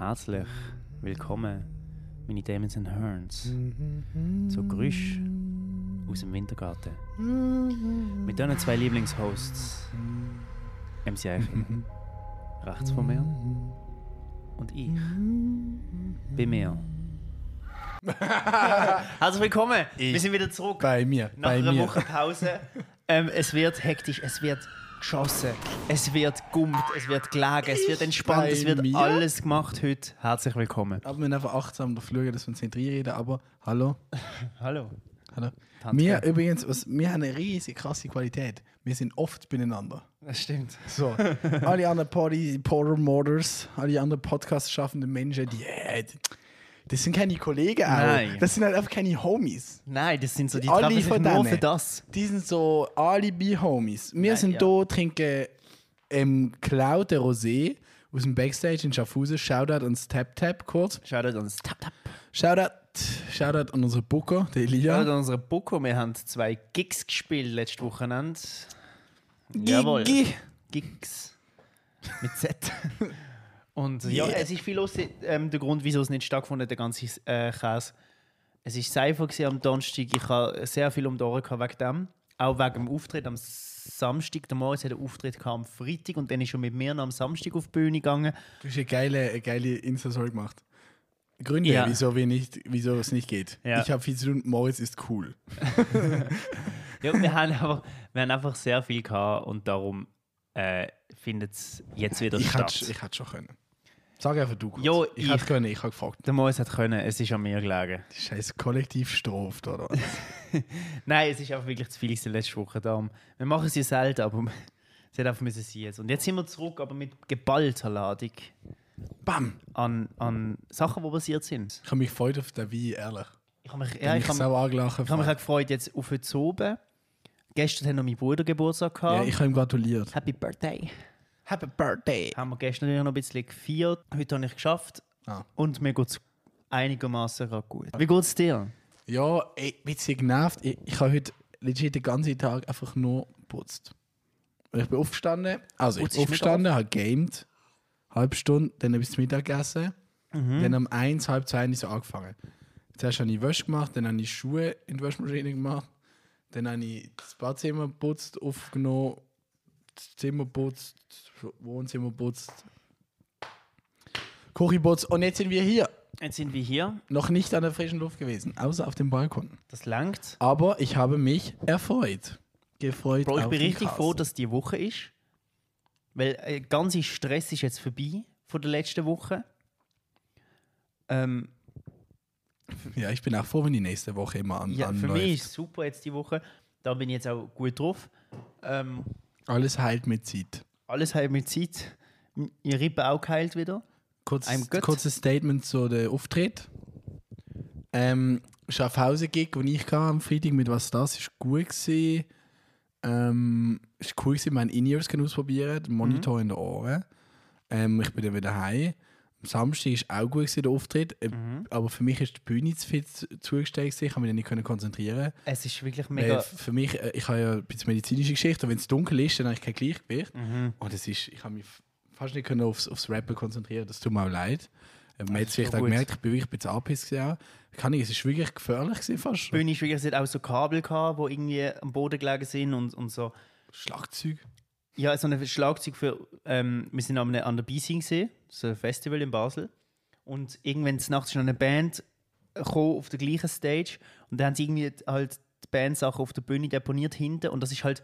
Herzlich willkommen, meine Demons and Herns, zu Grüsch aus dem Wintergarten. Mit diesen zwei Lieblingshosts, MC Eichel, rechts von mir, und ich, bei mir. Herzlich willkommen, Ich- wir sind wieder zurück. Bei mir, Nach bei einer mir. Woche Pause. ähm, es wird hektisch, es wird geschossen, es wird gummt, es wird gelegen, es wird entspannt, es wird mir? alles gemacht heute. Herzlich willkommen. Aber wir müssen einfach achtsam darauf schauen, dass wir uns nicht reinreden. Aber hallo, Hallo. hallo. Tanz Wir übrigens, was, wir haben eine riesige krasse Qualität. Wir sind oft beieinander. Das stimmt. So, alle anderen Party, Porter Morders, alle anderen Podcast schaffenden Menschen, die, äh, die- das sind keine Kollegen auch. Nein. Das sind halt einfach keine Homies. Nein, das sind so die Alle von nur für das. Die sind so Alibi-Homies. Wir Nein, sind ja. hier, trinken ähm, Cloud Rosé aus dem Backstage in Schaffhausen. Shoutout ans Tap Tap kurz. Schaut uns Tap Tap. Shoutout, Shoutout an unseren Booker, den Elia. Schaut unsere Boko. Wir haben zwei Gigs gespielt letztes Wochenende. Jawohl. Gigi. Gigs. Mit Z. Und ja, Yeah. es ist viel los. Ähm, der Grund, wieso es nicht stattgefunden hat, der ganze äh, Käse. Es war gewesen am Donnerstag. Ich hatte sehr viel um die Ohren gehabt wegen dem. Auch wegen dem Auftritt am Samstag. Der Moritz hat einen Auftritt gehabt am Freitag und dann ist er mit mir noch am Samstag auf die Bühne gegangen. Du hast eine geile, eine geile Insta-Story gemacht. Gründe, Ja. wieso, wir nicht, wieso es nicht geht. Ja. Ich habe viel zu tun, Moritz ist cool. Ja, wir, haben einfach, wir haben einfach sehr viel gehabt und darum äh, findet es jetzt wieder Ich statt. hätte ich hätte schon können. Sag einfach du kurz. Jo, ich ich- hätte können, ich habe gefragt. Der Moritz hat können, es ist an mir gelegen. Die Scheiße kollektiv straft, oder? Nein, es ist einfach wirklich zu viel gewesen letzte Woche. Darum. Wir machen es ja selten, aber es hat einfach müssen sein jetzt. Und jetzt sind wir zurück, aber mit geballter Ladung Bam! an, an Sachen, die passiert sind. Ich habe mich gefreut auf den Wein, ehrlich. Ich habe mich, Ja, ich ich habe, sau angelachen. ich habe mich auch gefreut jetzt auf heute oben. Gestern hat noch mein Bruder Geburtstag gehabt. ja, ich habe ihm gratuliert. Happy Birthday. Happy Birthday! Haben wir gestern noch ein bisschen gefeiert. Heute habe ich geschafft. Ah. Und mir geht es einigermaßen gut. Wie geht es dir? Ja, ey, ein bisschen genervt. Ich, ich habe heute legit den ganzen Tag einfach nur geputzt. Ich bin aufgestanden, also ich bin aufgestanden, habe gamed, halbe Stunde, dann habe ich zum Mittag gegessen, Mhm. dann um eins, halb zwei habe ich so angefangen. Zuerst habe ich Wäsche gemacht, dann habe ich Schuhe in die Waschmaschine gemacht, dann habe ich das Badzimmer geputzt, aufgenommen, Zimmer geputzt, das Wohnzimmer geputzt, Küche geputzt und jetzt sind wir hier. Jetzt sind wir hier. Noch nicht an der frischen Luft gewesen, außer auf dem Balkon. Das langt. Aber ich habe mich erfreut. Gefreut. Bro, ich bin richtig Cast. froh, dass die Woche ist. Weil der ganze Stress ist jetzt vorbei von der letzten Woche. Ähm, Ja, ich bin auch froh, wenn die nächste Woche immer an, ja, für anläuft. mich ist super jetzt die Woche. Da bin ich jetzt auch gut drauf. Ähm, Alles heilt mit Zeit. alles halt mit Zeit. Ihr Rippe auch geheilt wieder. Kurz, kurzes Statement zu der Auftritt. Ähm, Schaffhausen-Gig, den ich am Freitag mit «Was das?» ist gut gewesen. Ähm, ist cool gewesen, mein In-Ears ausprobieren, den Monitor Mhm. in den Ohren. Ähm, ich bin dann wieder heim. Am Samstag ist auch gut gewesen, der Auftritt. Äh, Mhm. Aber für mich ist die Bühne zu viel zu- zugestellt. Ich konnte mich nicht können konzentrieren. Es ist wirklich Weil mega. für mich, äh, ich habe ja ein bisschen medizinische Geschichte, und wenn es dunkel ist, dann habe ich kein Gleichgewicht. Mhm. Und das ist, ich habe mich fast nicht können aufs, aufs Rappen konzentrieren, das tut mir auch leid. Äh, Man hat es vielleicht auch gemerkt, ich bin wirklich ein bisschen angepisst. Kann ich, es ist wirklich gefährlich gewesen, fast. Die Bühne ist wirklich, es hat auch so Kabel gehabt, die irgendwie am Boden gelegen sind und, und so. Schlagzeug. Ja, so ein Schlagzeug für. Ähm, wir sind an, der Bising gesehen, so ein Festival in Basel. Und irgendwann nachts ist noch eine Band gekommen auf der gleichen Stage. Und dann haben sie irgendwie halt die Bandsachen auf der Bühne deponiert hinten. Und das ist halt.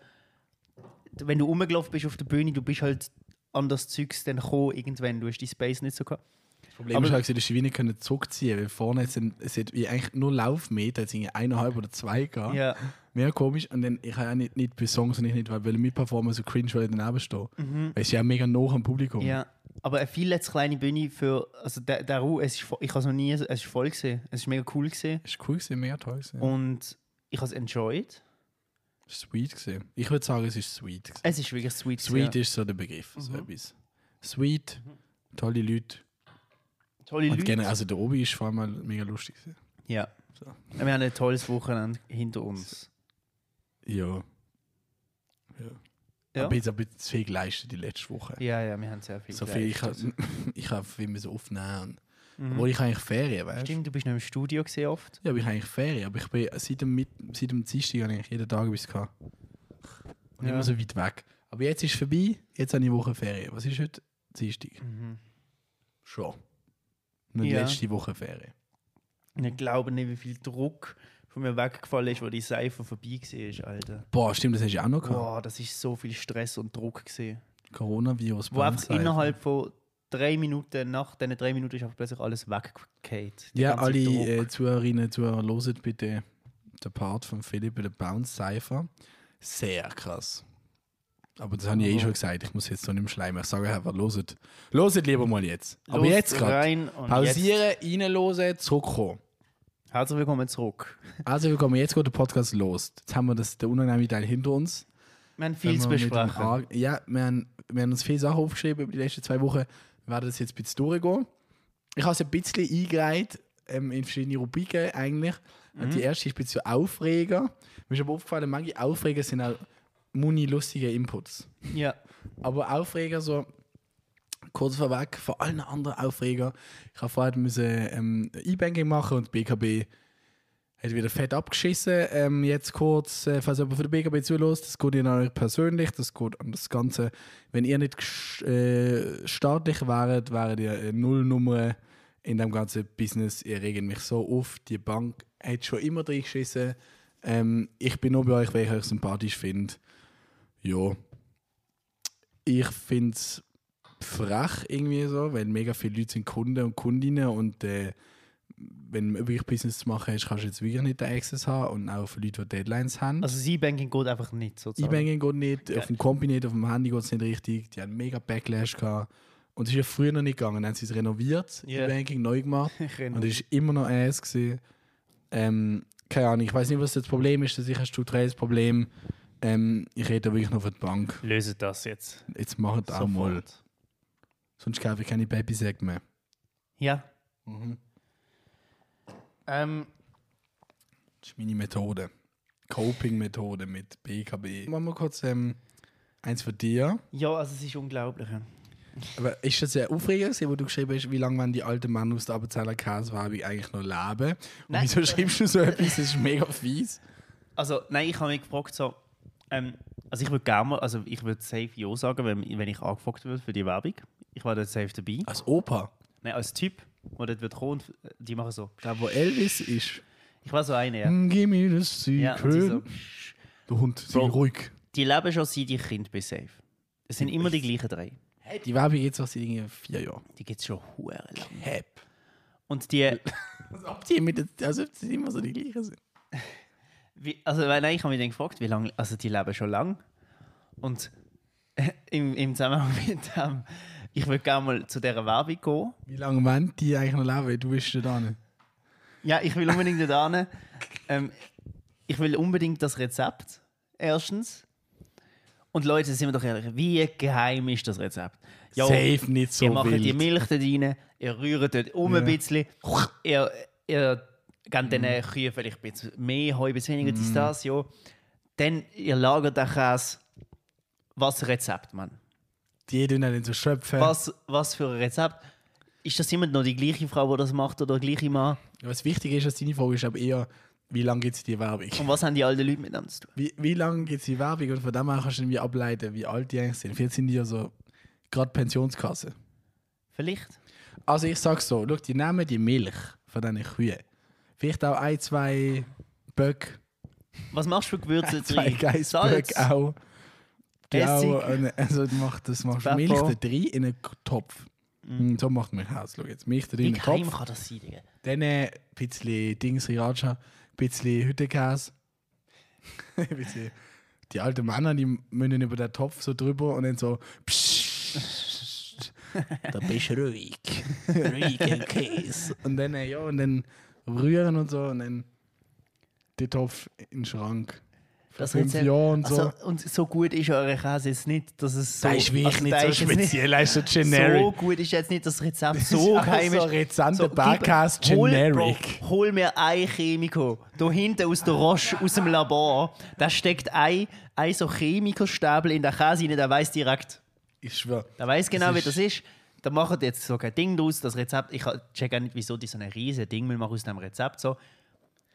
Wenn du rumgelaufen bist auf der Bühne, du bist halt an das Zeugs dann gekommen, irgendwann. Du hast die Space nicht so gehabt. Das Problem Aber- ist halt, dass die Wiener können zurückziehen weil vorne sind, wie eigentlich nur Laufmeter, es sind eineinhalb oder zwei gehabt. Ja. Mehr komisch. Und dann, ich habe auch nicht, nicht bei Songs und ich nicht, weil weil mit Performer so cringe, weil ich daneben stehe. Weil es ist ja mega nah am Publikum. Mhm. Ja, aber eine viel zu kleine Bühne für. Also der, der Ruhe, es ist, ich habe es noch nie. Es ist voll gesehen. Es ist mega cool gesehen. Es ist cool gewesen, mega toll gewesen. Und ich habe es enjoyed. Sweet gewesen. Ich würde sagen, es ist sweet gewesen. Es ist wirklich sweet. Sweet gewesen, ist so der Begriff. So Mhm. etwas. Sweet, tolle Leute. ja. Tolle Und Leute. generell, also der Obi ist vor allem mega lustig. gewesen. Ja. So. Wir haben ein tolles Wochenende hinter uns. Ja. ja. Ja. Aber jetzt habe ich zu viel geleistet die letzte Woche. Ja, ja, wir haben sehr viel So viel, ich habe geleistet. ich hab viel müssen aufnehmen. Mhm. Obwohl ich eigentlich Ferien, weißt du? Stimmt, du bist noch im Studio gesehen oft. Ja, aber ich habe eigentlich Ferien. Aber ich bin seit dem, Mit seit dem Dienstag habe ich jeden Tag etwas gehabt. Und Ja. immer so weit weg. Aber jetzt ist es vorbei, jetzt habe ich Woche Ferien. Was ist heute? Dienstag. Mhm. Schon. Nicht Ja. letzte Woche Ferien. Ich glaube nicht, wie viel Druck von mir weggefallen ist, wo die Seife vorbei war, Alter. Boah, stimmt, das hast du auch noch gehabt. Boah, das ist so viel Stress und Druck gesehen. Coronavirus. Wo einfach innerhalb von drei Minuten, nach diesen drei Minuten ist einfach plötzlich alles weggefallen. Ja, alle äh, Zuhörerinnen und Zuhörer, loset bitte den Part von Philipp bei der Bounce Cypher. Sehr krass. Aber das habe ich eh schon gesagt. Ich muss jetzt so nicht mehr schleimen. Ich sage einfach, loset. Loset lieber mal jetzt. Aber jetzt gerade. jetzt. Pausieren, reinlosen, zurückkommen. Herzlich willkommen zurück. Also willkommen, jetzt geht der Podcast los. Jetzt haben wir das, den unangenehmen Teil hinter uns. Wir haben viel zu besprechen. Ja, wir haben, wir haben uns viele Sachen aufgeschrieben über die letzten zwei Wochen. Wir werden das jetzt ein bisschen durchgehen. Ich habe es ein bisschen eingereiht ähm, in verschiedene Rubriken eigentlich. Und Die erste ist ein bisschen Aufreger. Mir ist aber aufgefallen, manche Aufreger sind auch muni lustige Inputs. Ja. Aber Aufreger so kurz vorweg, vor allen anderen Aufreger. Ich habe vorher müssen ähm, E-Banking machen und BKB hat wieder fett abgeschissen. Ähm, jetzt kurz, äh, falls jemand für die BKB zulässt, das geht Ihnen euch persönlich, das geht an das Ganze. Wenn ihr nicht äh, staatlich wäret, wäret ihr eine Nullnummer in dem ganzen Business. Ihr regt mich so auf. Die Bank hat schon immer drin geschissen. Ähm, ich bin nur bei euch, weil ich euch sympathisch finde. Ja. Ich finde es frech irgendwie so, weil mega viele Leute sind Kunden und Kundinnen und äh, wenn du wirklich Business zu machen hast, kannst du jetzt wirklich nicht den Access haben und auch für Leute, die Deadlines haben. Also das E-Banking geht einfach nicht sozusagen. E-Banking geht nicht, Ja. auf dem Kompi nicht, auf dem Handy geht es nicht richtig. Die haben mega Backlash gehabt. Und es ist ja früher noch nicht gegangen. Dann haben sie es renoviert, Ja. E-Banking neu gemacht. Und es ist immer noch ass gewesen. Ähm, keine Ahnung, ich weiß nicht, was das Problem ist. Das ist ein strukturelles Problem. Ähm, ich rede da wirklich noch für die Bank. Löse das jetzt. Jetzt macht auch mal. Sonst kaufe ich keine Babysack mehr. Ja. Mhm. Ähm, Das ist meine Methode. Coping-Methode mit BKB. Machen wir kurz ähm, eins für dir. ja, also es ist unglaublich. Aber ist das Aufreger, gewesen, wo du geschrieben hast, wie lange die alten Männer aus der Appenzeller Käsewerbung eigentlich noch leben? Und Nein. wieso schreibst du so etwas? Das ist mega fies. Also, nein, ich habe mich gefragt, so, ähm, also ich würde gerne mal, also ich würde safe Ja sagen, wenn, wenn ich angefragt würde für die Werbung. Ich war dort safe dabei. Als Opa, Nein, als Typ, der dort wird kommen und äh, die machen so. da wo Elvis ist. Ich war so einer, ja. Give me the ja und sie secret. so, Du Hund, sei Bro. ruhig. die leben schon seit ich Kind bin safe. Es sind immer die gleichen drei. Hey, die Werbung jetzt auch seit irgendwie vier Jahren. Die gibt es schon hure lang. Hep. Und die, Was habt ihr mit der, also ob sie immer so die gleichen sind? wie, also nein, ich habe mich dann gefragt, wie lange, also die leben schon lang. Und im, im Zusammenhang mit dem, ich würde gerne mal zu dieser Werbung gehen. Wie lange wollen die eigentlich noch leben? Du bist da nicht. Ja, ich will unbedingt da hin. Ähm, ich will unbedingt das Rezept. Erstens. Und Leute, sind wir doch ehrlich, wie geheim ist das Rezept? Ja, Safe nicht so ihr macht wild. die Milch da rein, ihr rührt dort um Ja. ein bisschen, ihr, ihr gebt den Mhm. Kühen vielleicht ein bisschen mehr, Heu, ein bisschen weniger, das, ja. Dann, ihr lagert den Käse. Was Rezept, Mann? Die tun dann so schöpfen. Was, was für ein Rezept? Ist das immer noch die gleiche Frau, die das macht, oder der gleiche Mann? Was wichtig ist, als deine Frage ist aber eher, wie lange gibt es die Werbung? Und was haben die alten Leute miteinander zu tun? Wie, wie lange gibt es die Werbung? Und von dem her kannst du irgendwie ableiten, wie alt die eigentlich sind. Vielleicht sind die ja so gerade Pensionskasse. Vielleicht? Also ich sag so, schau, die nehmen die Milch von diesen Kühen. Vielleicht auch ein, zwei Böck, Was machst du für Gewürze zwei drin? Geissböck auch. Auch eine- also du machst, das machst du. Milch da drin in einen Topf. Mm. So macht Milch aus. Schau jetzt, Milch da drin Wie in einen geheim Topf. kann das sein, Digga? Dann ein bisschen Dings Sriracha, ein bisschen bisschen. Die alten Männer, die müssen über den Topf so drüber und dann so. Da bist du ruhig. Ruhiger Käse. Und dann, äh, ja, und dann rühren und so und dann den Topf in den Schrank. Das fünf Rezept- Jahren und so. Also, und so gut ist euer Käse jetzt nicht, dass es so... das ist wirklich also, nicht so jetzt nicht- speziell, ist so So generic. gut ist jetzt nicht das Rezept Das so geheim so ist. Rezante gib- Barcast hol, generic. Bro, hol mir ein Chemiker. Da hinten aus der Roche, aus dem Labor. Da steckt ein, ein so Chemikerstäbel in der Käse rein, der weiß direkt. Ich schwöre. Der weiß genau, wie ist- das ist. Da machen jetzt so kein Ding draus, das Rezept. Ich check auch nicht, wieso die so ein riesen Ding machen aus dem Rezept. So.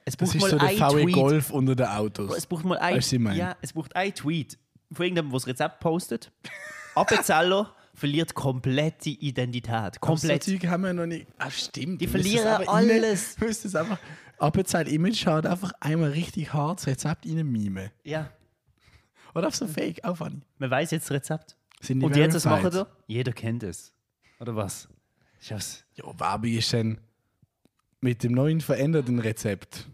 Es Das braucht ist mal so der ein VW Tweet. Golf unter den Autos. Es braucht mal ein, Weißt ja, es braucht ein Tweet von irgendjemandem, der das Rezept postet. Appenzeller verliert komplette Identität. Komplett. So Zeug haben wir noch nicht. Ah, stimmt. Die verlieren alles. Du müsstest einfach. Appenzeit Image hat einfach einmal richtig hart das Rezept rein mime. Ja, Oder auf so Fake, auch funny. man weiß jetzt das Rezept. Sind die Und jetzt, was machen wir? Jeder kennt es. Oder was? Das? Ja, Wabi ist dann mit dem neuen veränderten Rezept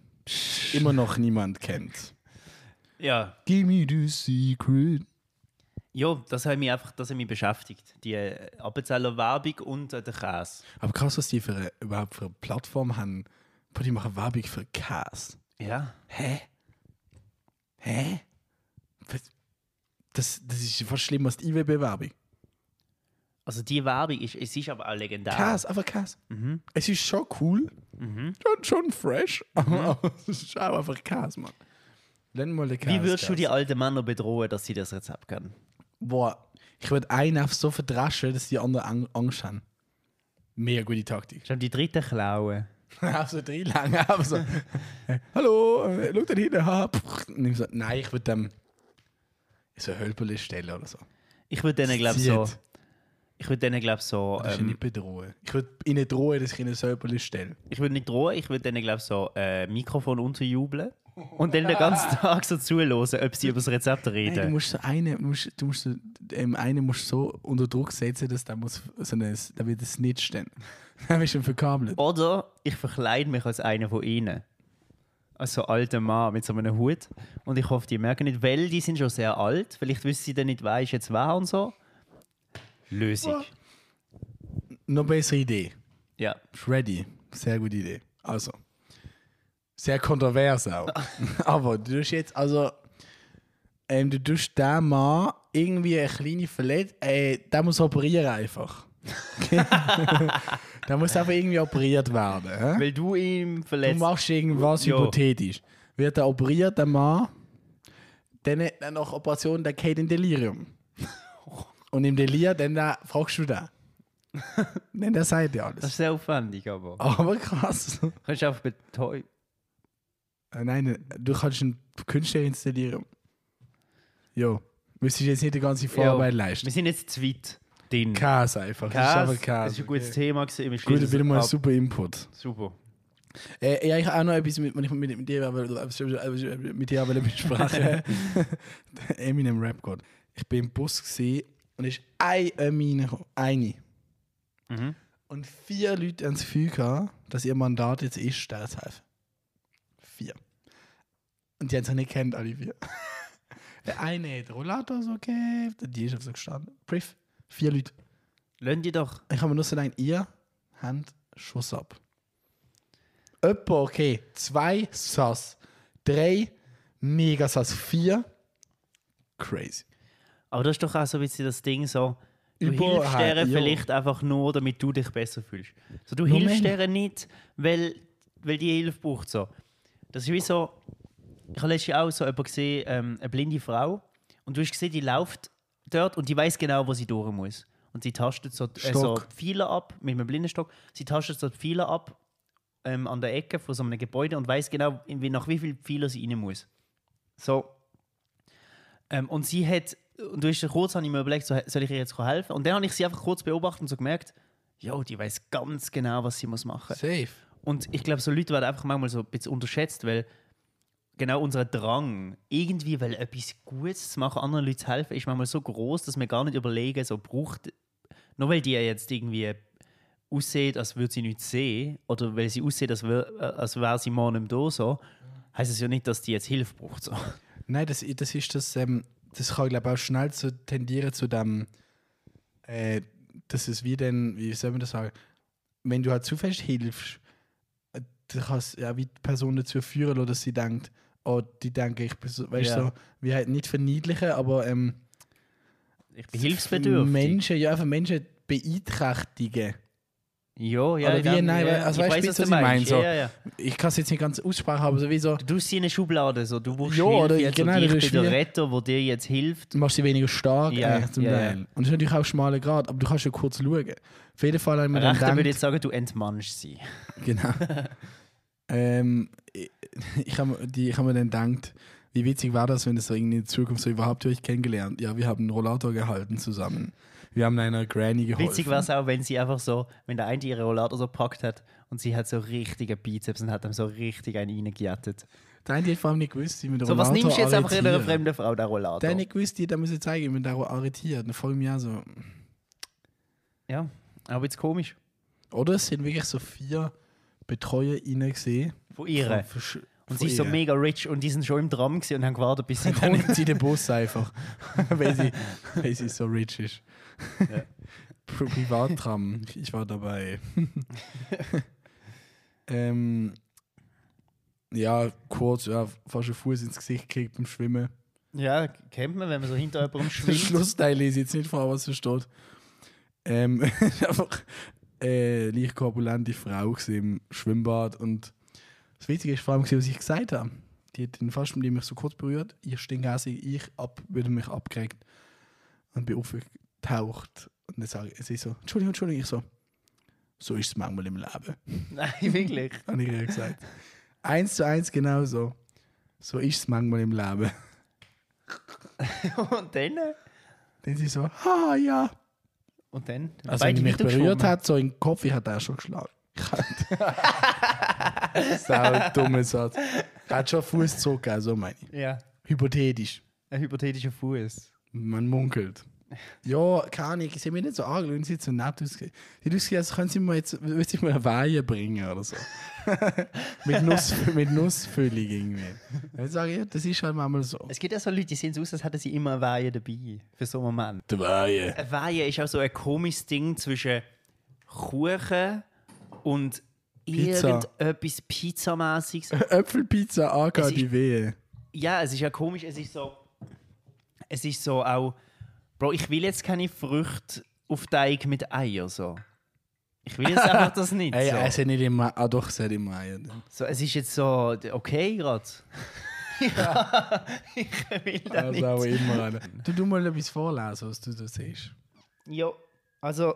immer noch niemand kennt. Ja. Give me the secret. Ja, das hat mich einfach das hat mich beschäftigt. Die äh, Appenzeller Werbung und äh, der Käse. Aber krass, was die für eine, überhaupt für eine Plattform haben. Boah, die machen Werbung für Käse. Ja. Hä? Hä? Das, das ist fast schlimmer als die IWB-Werbung. Also die Werbung ist, es ist aber auch legendär. Käse, einfach Käse. Mhm. Es ist schon cool. Schon, schon fresh. Aber es ist auch einfach Käse, Mann. Lernen mal den Käse. Wie würdest du die alten Männer bedrohen, dass sie das Rezept kennen? Boah, ich würde einen einfach so verdreschen, dass die anderen Ang Angst haben. Mega gute Taktik. Schon die dritte Klaue. Auf so drei lange, aber so. Hallo, äh, schau da hinten, ich so, nein, ich würde dem so ein Hölperli stellen oder so. Ich würde denen, glaube so. Ich würde denen, glaube so. Das ist Ähm, nicht bedrohen. Ich würde ihnen drohen, dass ich ihnen so ein Hölperli stelle. ich würde nicht drohen, ich würde denen, glaube so äh, Mikrofon unterjubeln. Und dann den ganzen Tag so zuhören, ob sie über das Rezept Nein, du reden. musst so einen, du musst, du musst so, ähm, einen musst so unter Druck setzen, dass der muss so eine, der wird ein Snitch dann. Dann bist du verkabelt. Oder ich verkleide mich als einer von ihnen. Als so alter Mann mit so einem Hut. Und ich hoffe, die merken nicht, weil die sind schon sehr alt. Vielleicht wissen sie dann nicht, wer ist jetzt wer und so. Lösung. Noch bessere Idee. Ja. Shreddy. Sehr gute Idee. Also. Sehr kontrovers auch. Aber du tust jetzt, also. Ähm, du tust den Mann irgendwie eine kleine Verletzung. Äh, der muss operieren einfach. der muss einfach irgendwie operiert werden. Hä? Weil du Du verletzt. machst irgendwas Ja. hypothetisch. Wird er operiert, der Mann, dann, dann nach Operation, der geht in Delirium. Und im Delir, dann da fragst du da. dann der sagt Das alles. ist sehr aufwendig, aber. Aber krass. Kannst du einfach betäuben. Äh, Nein, du kannst einen Künstler ins Delirium. Jo. Müsstest jetzt nicht die ganze Vorarbeit Wir leisten. sind jetzt zu weit drin. Käse einfach. Das ist Käse. das ist ein gutes okay. Thema. gewesen. Wir Gut, schließen wieder mal ein super Input. Super. Äh, ja, ich habe auch noch etwas mit, mit, mit, mit dir, aber- mit dir aber besprechen. Eminem Rap God. Ich bin im Bus gesehen und es ist eine gekommen. Eine. Mhm. Und vier Leute haben das Gefühl gehabt, dass ihr Mandat jetzt ist, zu helfen. Vier. Und die haben sich nicht kennt, alle vier. Der eine hat Rollator so gegeben, die ist auf so gestanden. Brief. Vier Leute. Lass die doch. Ich habe mir nur so gedacht, ihr habt Schuss ab. Etwa, okay, zwei Sass, drei mega Sass, vier crazy. Aber das ist doch auch so ein bisschen das Ding so. Du Überall, hilfst denen ja. vielleicht einfach nur, damit du dich besser fühlst. So, du Nur hilfst denen nicht, weil, weil die Hilfe braucht. So. Das ist wie so. Ich habe letztens auch so jemanden gesehen, ähm, eine blinde Frau. Und du hast gesehen, die läuft dort und die weiß genau, wo sie durch muss. Und sie tastet so, äh, so Stock. Pfeiler ab mit einem Blindenstock. Sie tastet so Pfeiler ab ähm, an der Ecke von so einem Gebäude und weiß genau, nach wie viel Pfeiler sie rein muss. So. Ähm, und sie hat, und du hast kurz habe ich mir überlegt, so, soll ich ihr jetzt helfen? Und dann habe ich sie einfach kurz beobachtet und so gemerkt, ja, die weiß ganz genau, was sie muss machen. Safe. Und ich glaube, so Leute werden einfach manchmal so ein bisschen unterschätzt, weil genau unser Drang, irgendwie weil etwas Gutes zu machen, anderen Leuten zu helfen, ist manchmal so groß, dass wir gar nicht überlegen, so braucht, nur weil die jetzt irgendwie aussieht, als würde sie nichts sehen, oder weil sie aussieht, als, wär, äh, als wäre sie morgen nicht da, so, heißt es ja nicht, dass die jetzt Hilfe braucht. So. Nein, das, das ist das, ähm, das kann, glaube ich, auch schnell zu tendieren zu dem, äh, das ist wie denn, wie soll man das sagen, wenn du halt zu fest hilfst, äh, dann kann es ja wie die Person dazu führen, dass sie denkt, oh, die denken, ich bin so, weißt du, Ja. so, wie halt nicht verniedlichen, aber ähm, Ich bin hilfsbedürftig. Menschen, ja, einfach Menschen beeinträchtigen. Ja, ja. Oder wie? dann- Nein, ja, also weißt du, weiss, was ich meine, so. Ja, ja. Ich kann es jetzt nicht ganz aussprechen, aber sowieso, Du tust sie in eine Schublade, so. du brauchst Ja, Hilfe oder jetzt genau, ich bin der wie- Retter, der dir jetzt hilft. du machst sie weniger stark Ja, eigentlich zum Teil. Und das ist natürlich auch ein schmaler Grad, aber du kannst ja kurz schauen. Auf jeden Fall haben wir dann Rechter würde gedacht, jetzt sagen, du entmannst sie. Genau. ähm, ich ich habe ich hab mir dann gedacht, wie witzig war das, wenn es so irgendwie in Zukunft so überhaupt euch kennengelernt. Ja, wir haben einen Rollator gehalten zusammen. Wir haben einer Granny geholfen. Witzig wäre es auch, wenn sie einfach so, wenn der eine ihre Rollator so packt hat und sie hat so richtige Bizeps und hat ihm so richtig einen reingejettet. Der eine hat vor allem nicht gewusst, wie man den So, was Rollator nimmst du jetzt einfach in einer arretiert. fremden Frau, der Rollator? Der hat nicht gewusst, die, der muss ich zeigen, wie man den arretiert. Dann folge ich mir auch so. Ja, aber jetzt komisch. Oder es sind wirklich so vier Betreuer rein gesehen. Von ihr. Von- von- Und sie ist so ihr. mega rich und die sind schon im Tram gewesen und haben gewartet, bis sie Dann nimmt sie den Bus einfach. weil, sie, weil sie so rich ist. Pri- Privattram. Ich war dabei. ähm, ja, kurz, ja, fast einen Fuß ins Gesicht gekriegt beim Schwimmen. Ja, kennt man, wenn man so hinter jemandem schwimmt. Schlussteil lese ich jetzt nicht vor, was da steht. Ähm, einfach äh, leicht korpulente Frau im Schwimmbad und das Witzige ist vor allem, was ich gesagt habe. Die hat den fast, mich so kurz berührt, ich stinkhassig, ich ab, wieder mich abgeregt und bin aufgetaucht. Und dann sage ich, sie so, Entschuldigung, Entschuldigung, ich so, so ist es manchmal im Leben, Nein, wirklich. habe ich ihr gesagt. eins zu eins genauso. So ist es manchmal im Leben. Und dann? Dann sie so, ha, ja. Und dann? Also wenn die mich berührt hat, so in den Kopf, ich hatte auch schon geschlagen. Sau dummer Satz. Er hat schon Fuß zurückgegeben, so meine ich. Ja, Hypothetisch. ein hypothetischer Fuß. Man munkelt. Ja, keine Ahnung, sie haben mich nicht so angeschaut, sie hat so nett ausgesehen. Sie hat ausgesehen, als können sie mir jetzt sie mir eine Weihe bringen oder so. mit, Nuss, mit Nussfüllung irgendwie. Dann sage ich, ja, das ist halt manchmal so. Es gibt ja so Leute, die sehen so aus, als hätten sie immer eine Weihe dabei. Für so einen Moment. Die Weihe. Eine Weihe ist auch so ein komisches Ding zwischen Kuchen und Pizza. irgendetwas Pizzamäßiges. Äpfelpizza, AK, die Wehe. ja, es ist ja komisch, es ist so. Es ist so auch. Bro, ich will jetzt keine Früchte auf Teig mit Eier so. Ich will jetzt einfach das nicht. Ey, so. es hat nicht immer, ah doch, es hat immer Eier. so. Es ist jetzt so okay gerade. ja, ich will das Also auch nicht. immer einer. Du, du mal etwas vorlesen, was du da siehst. Ja, also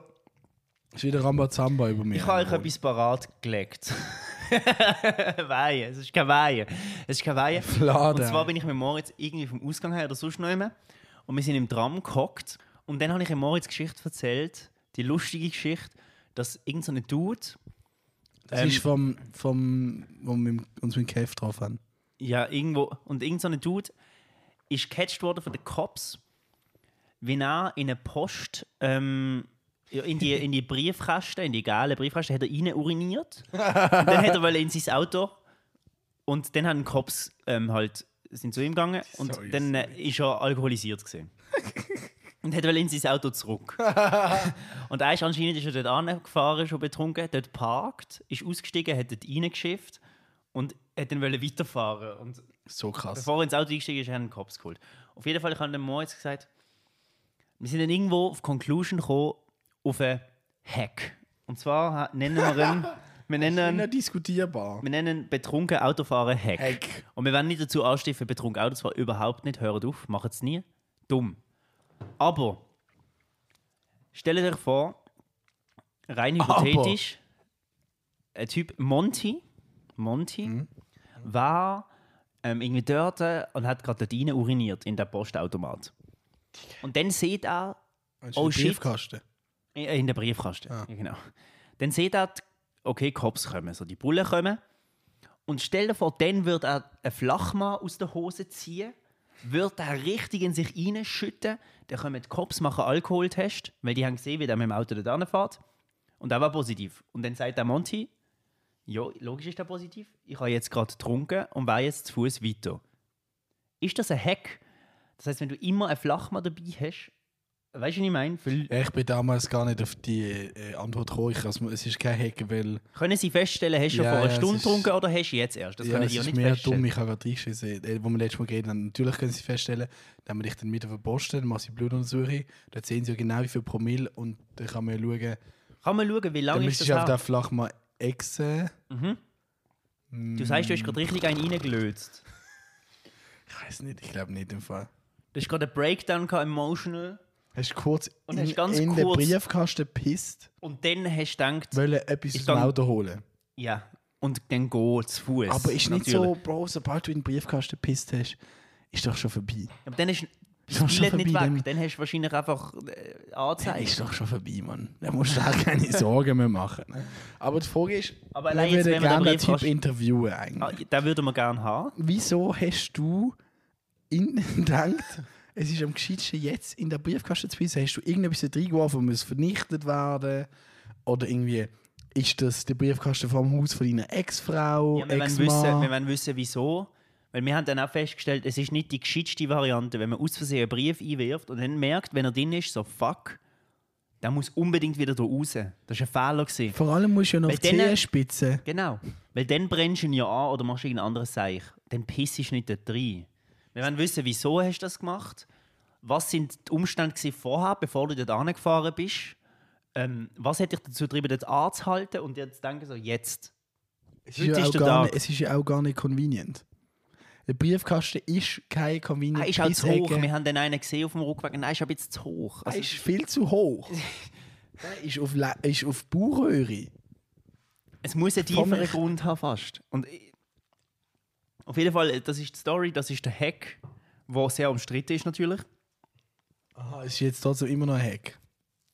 Ist wieder Rambazamba über mich. ich habe euch etwas parat gelegt. Weihe, es ist keine Weihe. Es ist keine Weihe. Und zwar bin ich mit Moritz irgendwie vom Ausgang her oder sonst noch immer und wir sind im Tram gehockt und dann habe ich ihm Moritz Geschichte erzählt, die lustige Geschichte, dass irgendein so eine Dude, Das ähm, ist vom, vom wo wir uns mit dem Kev drauf haben. ja irgendwo, und irgendein so eine Dude ist gecatcht worden von den Cops, wie er in eine Post, ähm, in die, in die Briefkasten, in die gelben Briefkasten, hat er rein uriniert. und dann hat er in sein Auto und dann haben Cops ähm, halt, sind zu ihm gegangen und Sorry, dann äh, ist er alkoholisiert gesehen. und hat in sein Auto zurück. und er ist anscheinend ist er dort angefahren, schon betrunken, dort parkt, ist ausgestiegen, hat dort reingeschifft und hat dann weiterfahren. Und So krass. bevor er ins Auto eingestiegen ist, haben ihn die Cops geholt. Auf jeden Fall, ich habe dem Moritz gesagt, wir sind dann irgendwo auf Conclusion gekommen, auf einen Hack. Und zwar nennen wir ihn, wir nennen ihn, diskutierbar. wir nennen betrunken Autofahren Hack. Hack. Und wir werden nicht dazu anstiften, betrunken Auto zu fahren, überhaupt nicht, hört auf, macht es nie. Dumm. Aber, stellt euch vor, rein Aber. hypothetisch, ein Typ Monty, Monty, Mhm. war ähm, irgendwie dort und hat gerade dort rein uriniert in der Postautomat. Und dann sieht er, Oh, Oh, shit. Briefkasten. in der Briefkasten, Ah. ja, genau. Dann sieht er, okay, Cops kommen, so die Bullen kommen. Und stell dir vor, dann wird er einen Flachmann aus der Hose ziehen, wird er richtig in sich reinschütten, dann kommen die Cops, machen Alkoholtest, weil die haben gesehen, wie der mit dem Auto dort fährt. Und er war positiv. Und dann sagt der Monty, ja, logisch ist er positiv, ich habe jetzt gerade getrunken und war jetzt zu Fuß weiter. Ist das ein Hack? Das heißt, wenn du immer einen Flachmann dabei hast, Weißt du, was ich meine? Ich bin damals gar nicht auf die äh, Antwort gekommen. Ich, also, es ist kein Hacken, weil Können Sie feststellen, hast du Ja, vor einer ja, Stunde ist- getrunken oder hast du jetzt erst? Das ja, können es die ja ist nicht mehr feststellen. dumm. Ich habe gerade reingeschissen, äh, wo wir letztes Mal geredet haben. Natürlich können sie feststellen, dann haben wir dich dann wieder verpostet, dann machen sie Blutuntersuchung. Dann sehen sie ja genau, wie viel Promille und dann kann man ja schauen. Kann man schauen, wie Dann lange ist müsstest das du auf her? der flach mal exen. Mhm. Du sagst, du hast gerade richtig einen reingelöst. Ich weiß nicht, ich glaube nicht im Fall. Du hast gerade einen Breakdown gehabt, emotional. Hast du kurz Und in, hast ganz in den kurz- Briefkasten gepisst, Und dann hast du gedacht, wollen etwas aus dem Auto holen. ja, und dann geh zu Fuß. Aber ist nicht natürlich. so, Bro, sobald du in den Briefkasten gepisst hast, ist doch schon vorbei. Aber dann ist das Billett nicht weg. dann- Dann hast du wahrscheinlich einfach äh, angezeigt. ist doch schon vorbei, Mann. Da musst du auch keine Sorgen mehr machen. ne? Aber die Frage ist, Aber wir würden den gerne den Typ Briefkasten- interviewen eigentlich. Ah, den würden wir gerne haben. Wieso hast du in, gedacht, es ist am gescheitsten jetzt in der Briefkasten zu pissen? Hast du irgendetwas reingeworfen, muss vernichtet werden? Oder irgendwie, ist das der Briefkasten vom Haus von deiner Ex-Frau, Ja, wir, wollen wissen, wir wollen wissen, wieso. Weil wir haben dann auch festgestellt, es ist nicht die gescheitste Variante, wenn man aus Versehen einen Brief einwirft und dann merkt, wenn er drin ist, so fuck, der muss unbedingt wieder da raus. Das war ein Fehler. Gewesen. Vor allem musst du ja noch Weil auf die Zehenspitze. Genau. Weil dann brennst du ihn ja an oder machst irgendein anderes Seich. Dann pissst du nicht dort rein. Wir wollen wissen, wieso hast du das gemacht? Was sind die Umstände vorher, bevor du dort angefahren bist? Ähm, was hat dich dazu getrieben, dort anzuhalten und dir zu denken, so jetzt? Es ist, ja ist auch nicht, es ist ja auch gar nicht convenient. Der Briefkasten ist kein Er convenient ist halt zu hoch. Wir haben den einen gesehen auf dem Rückweg. Nein, ist ein bisschen zu hoch. Er Also, ist viel zu hoch. Der ist auf, Le- ist auf Bauchhöhe. es muss einen tieferen Grund haben fast. Und auf jeden Fall, das ist die Story, das ist der Hack, der sehr umstritten ist natürlich. Aha, es ist jetzt trotzdem immer noch ein Hack.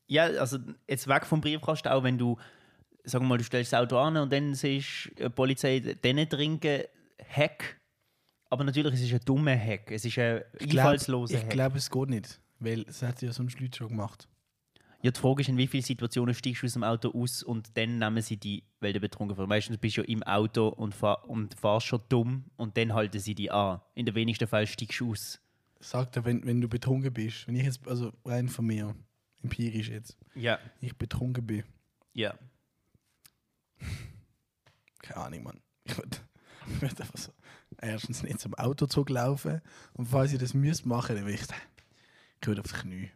Ja, also jetzt weg vom Briefkasten, auch wenn du, sagen wir mal, du stellst das Auto an und dann siehst die Polizei denen trinken, Hack. Aber natürlich es ist es ein dummer Hack. Es ist ein Ich glaube, einfallsloser Hack. glaub, es geht nicht. Weil es hat ja sonst Leute schon gemacht. Ja, die Frage ist, in wie vielen Situationen steigst du aus dem Auto aus und dann nehmen sie die, weil du betrunken warst. Meistens bist du ja im Auto und, fahr, und fahrst schon dumm und dann halten sie die an. In den wenigsten Fällen steigst du aus. Sagt er, wenn, wenn du betrunken bist. Wenn ich jetzt, also rein von mir, empirisch jetzt, Ja. ich betrunken bin. Ja. Keine Ahnung, Mann. Ich würde würd einfach so erstens nicht zum Auto zurücklaufen und falls ich das müsste machen, dann würde ich, ich würde auf die Knie.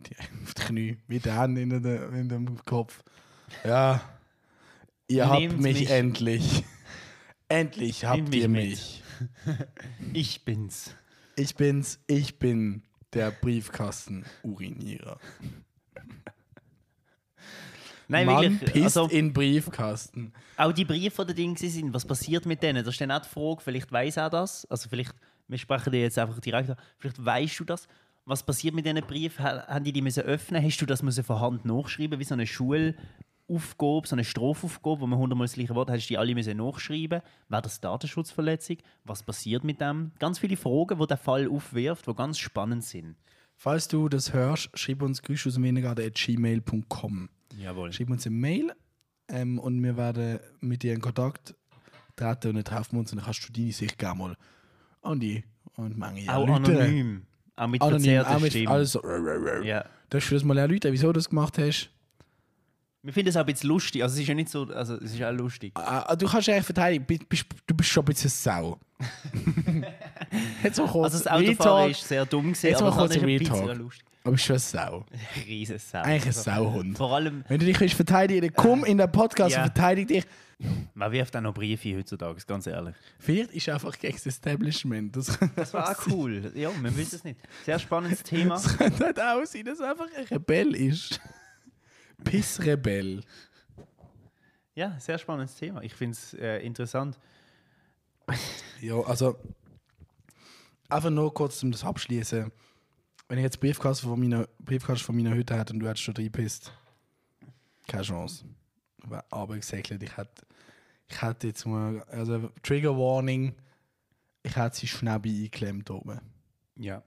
Die, auf die Knie, mit den Händen in, in dem Kopf. Ja, ihr habt Nehmt mich, mich. endlich. Endlich habt Nehmt mich ihr mit. mich. Ich bin's. Ich bin's, ich bin der Briefkasten-Urinierer. Nein, Mann wirklich. pisst Also, in Briefkasten. auch die Briefe oder Dinge sind, was passiert mit denen? Das ist dann auch die Frage, vielleicht weiß er das. Also vielleicht, wir sprechen dir jetzt einfach direkt an, vielleicht weißt du das. Was passiert mit diesen Briefen? Ha- Haben die die müssen öffnen? Hast du das müssen von Hand nachschreiben, wie so eine Schulaufgabe, so eine Strophaufgabe, wo man hundertmal das gleiche Wort hast, du die alle müssen nachschreiben? Wäre das Datenschutzverletzung? Was passiert mit dem? Ganz viele Fragen, die der Fall aufwirft, die ganz spannend sind. Falls du das hörst, schreib uns gmail.com. Jawohl. Schreib uns eine Mail ähm, und wir werden mit dir in Kontakt treten und dann treffen wir uns und dann kannst du deine Sicht gerne mal an die und manche Auch erläutern. anonym. Auch mit Anonym, verzerrter auch mit Stimme. also, Ja. Darfst du das mal erläutern, wieso du das gemacht hast? Wir finden es auch ein bisschen lustig. Also es ist ja nicht so, also es ist auch lustig. Ah, du kannst eigentlich verteidigen, bist, du bist schon ein bisschen Sau. Jetzt mal kurz Also das Autofahren ist sehr dumm gewesen, Jetzt aber mal das kurz ein ist ein bisschen Retalk. lustig. aber bist schon eine Sau. Riesen Sau. Eigentlich ein Sauhund. Vor allem, Wenn du dich willst verteidigen komm in den Podcast Ja. und verteidige dich. Man wirft auch noch Briefe heutzutage, ganz ehrlich. Vielleicht ist einfach gegen das Establishment. Das, Das war auch cool. Ja, wir wissen es nicht. Sehr spannendes Thema. das könnte halt auch sein, dass einfach ein Rebell ist. Pissrebell. Ja, sehr spannendes Thema. Ich finde es äh, interessant. Ja, also einfach nur kurz, um das abschließen. Wenn ich jetzt Briefkasten von meiner, Briefkasten von meiner Hütte hätte und du hättest schon reingepisst, keine Chance. Gesagt, ich hätte, ich hätte jetzt mal, also Trigger Warning, ich hätte sie schnell eingeklemmt oben. Ja,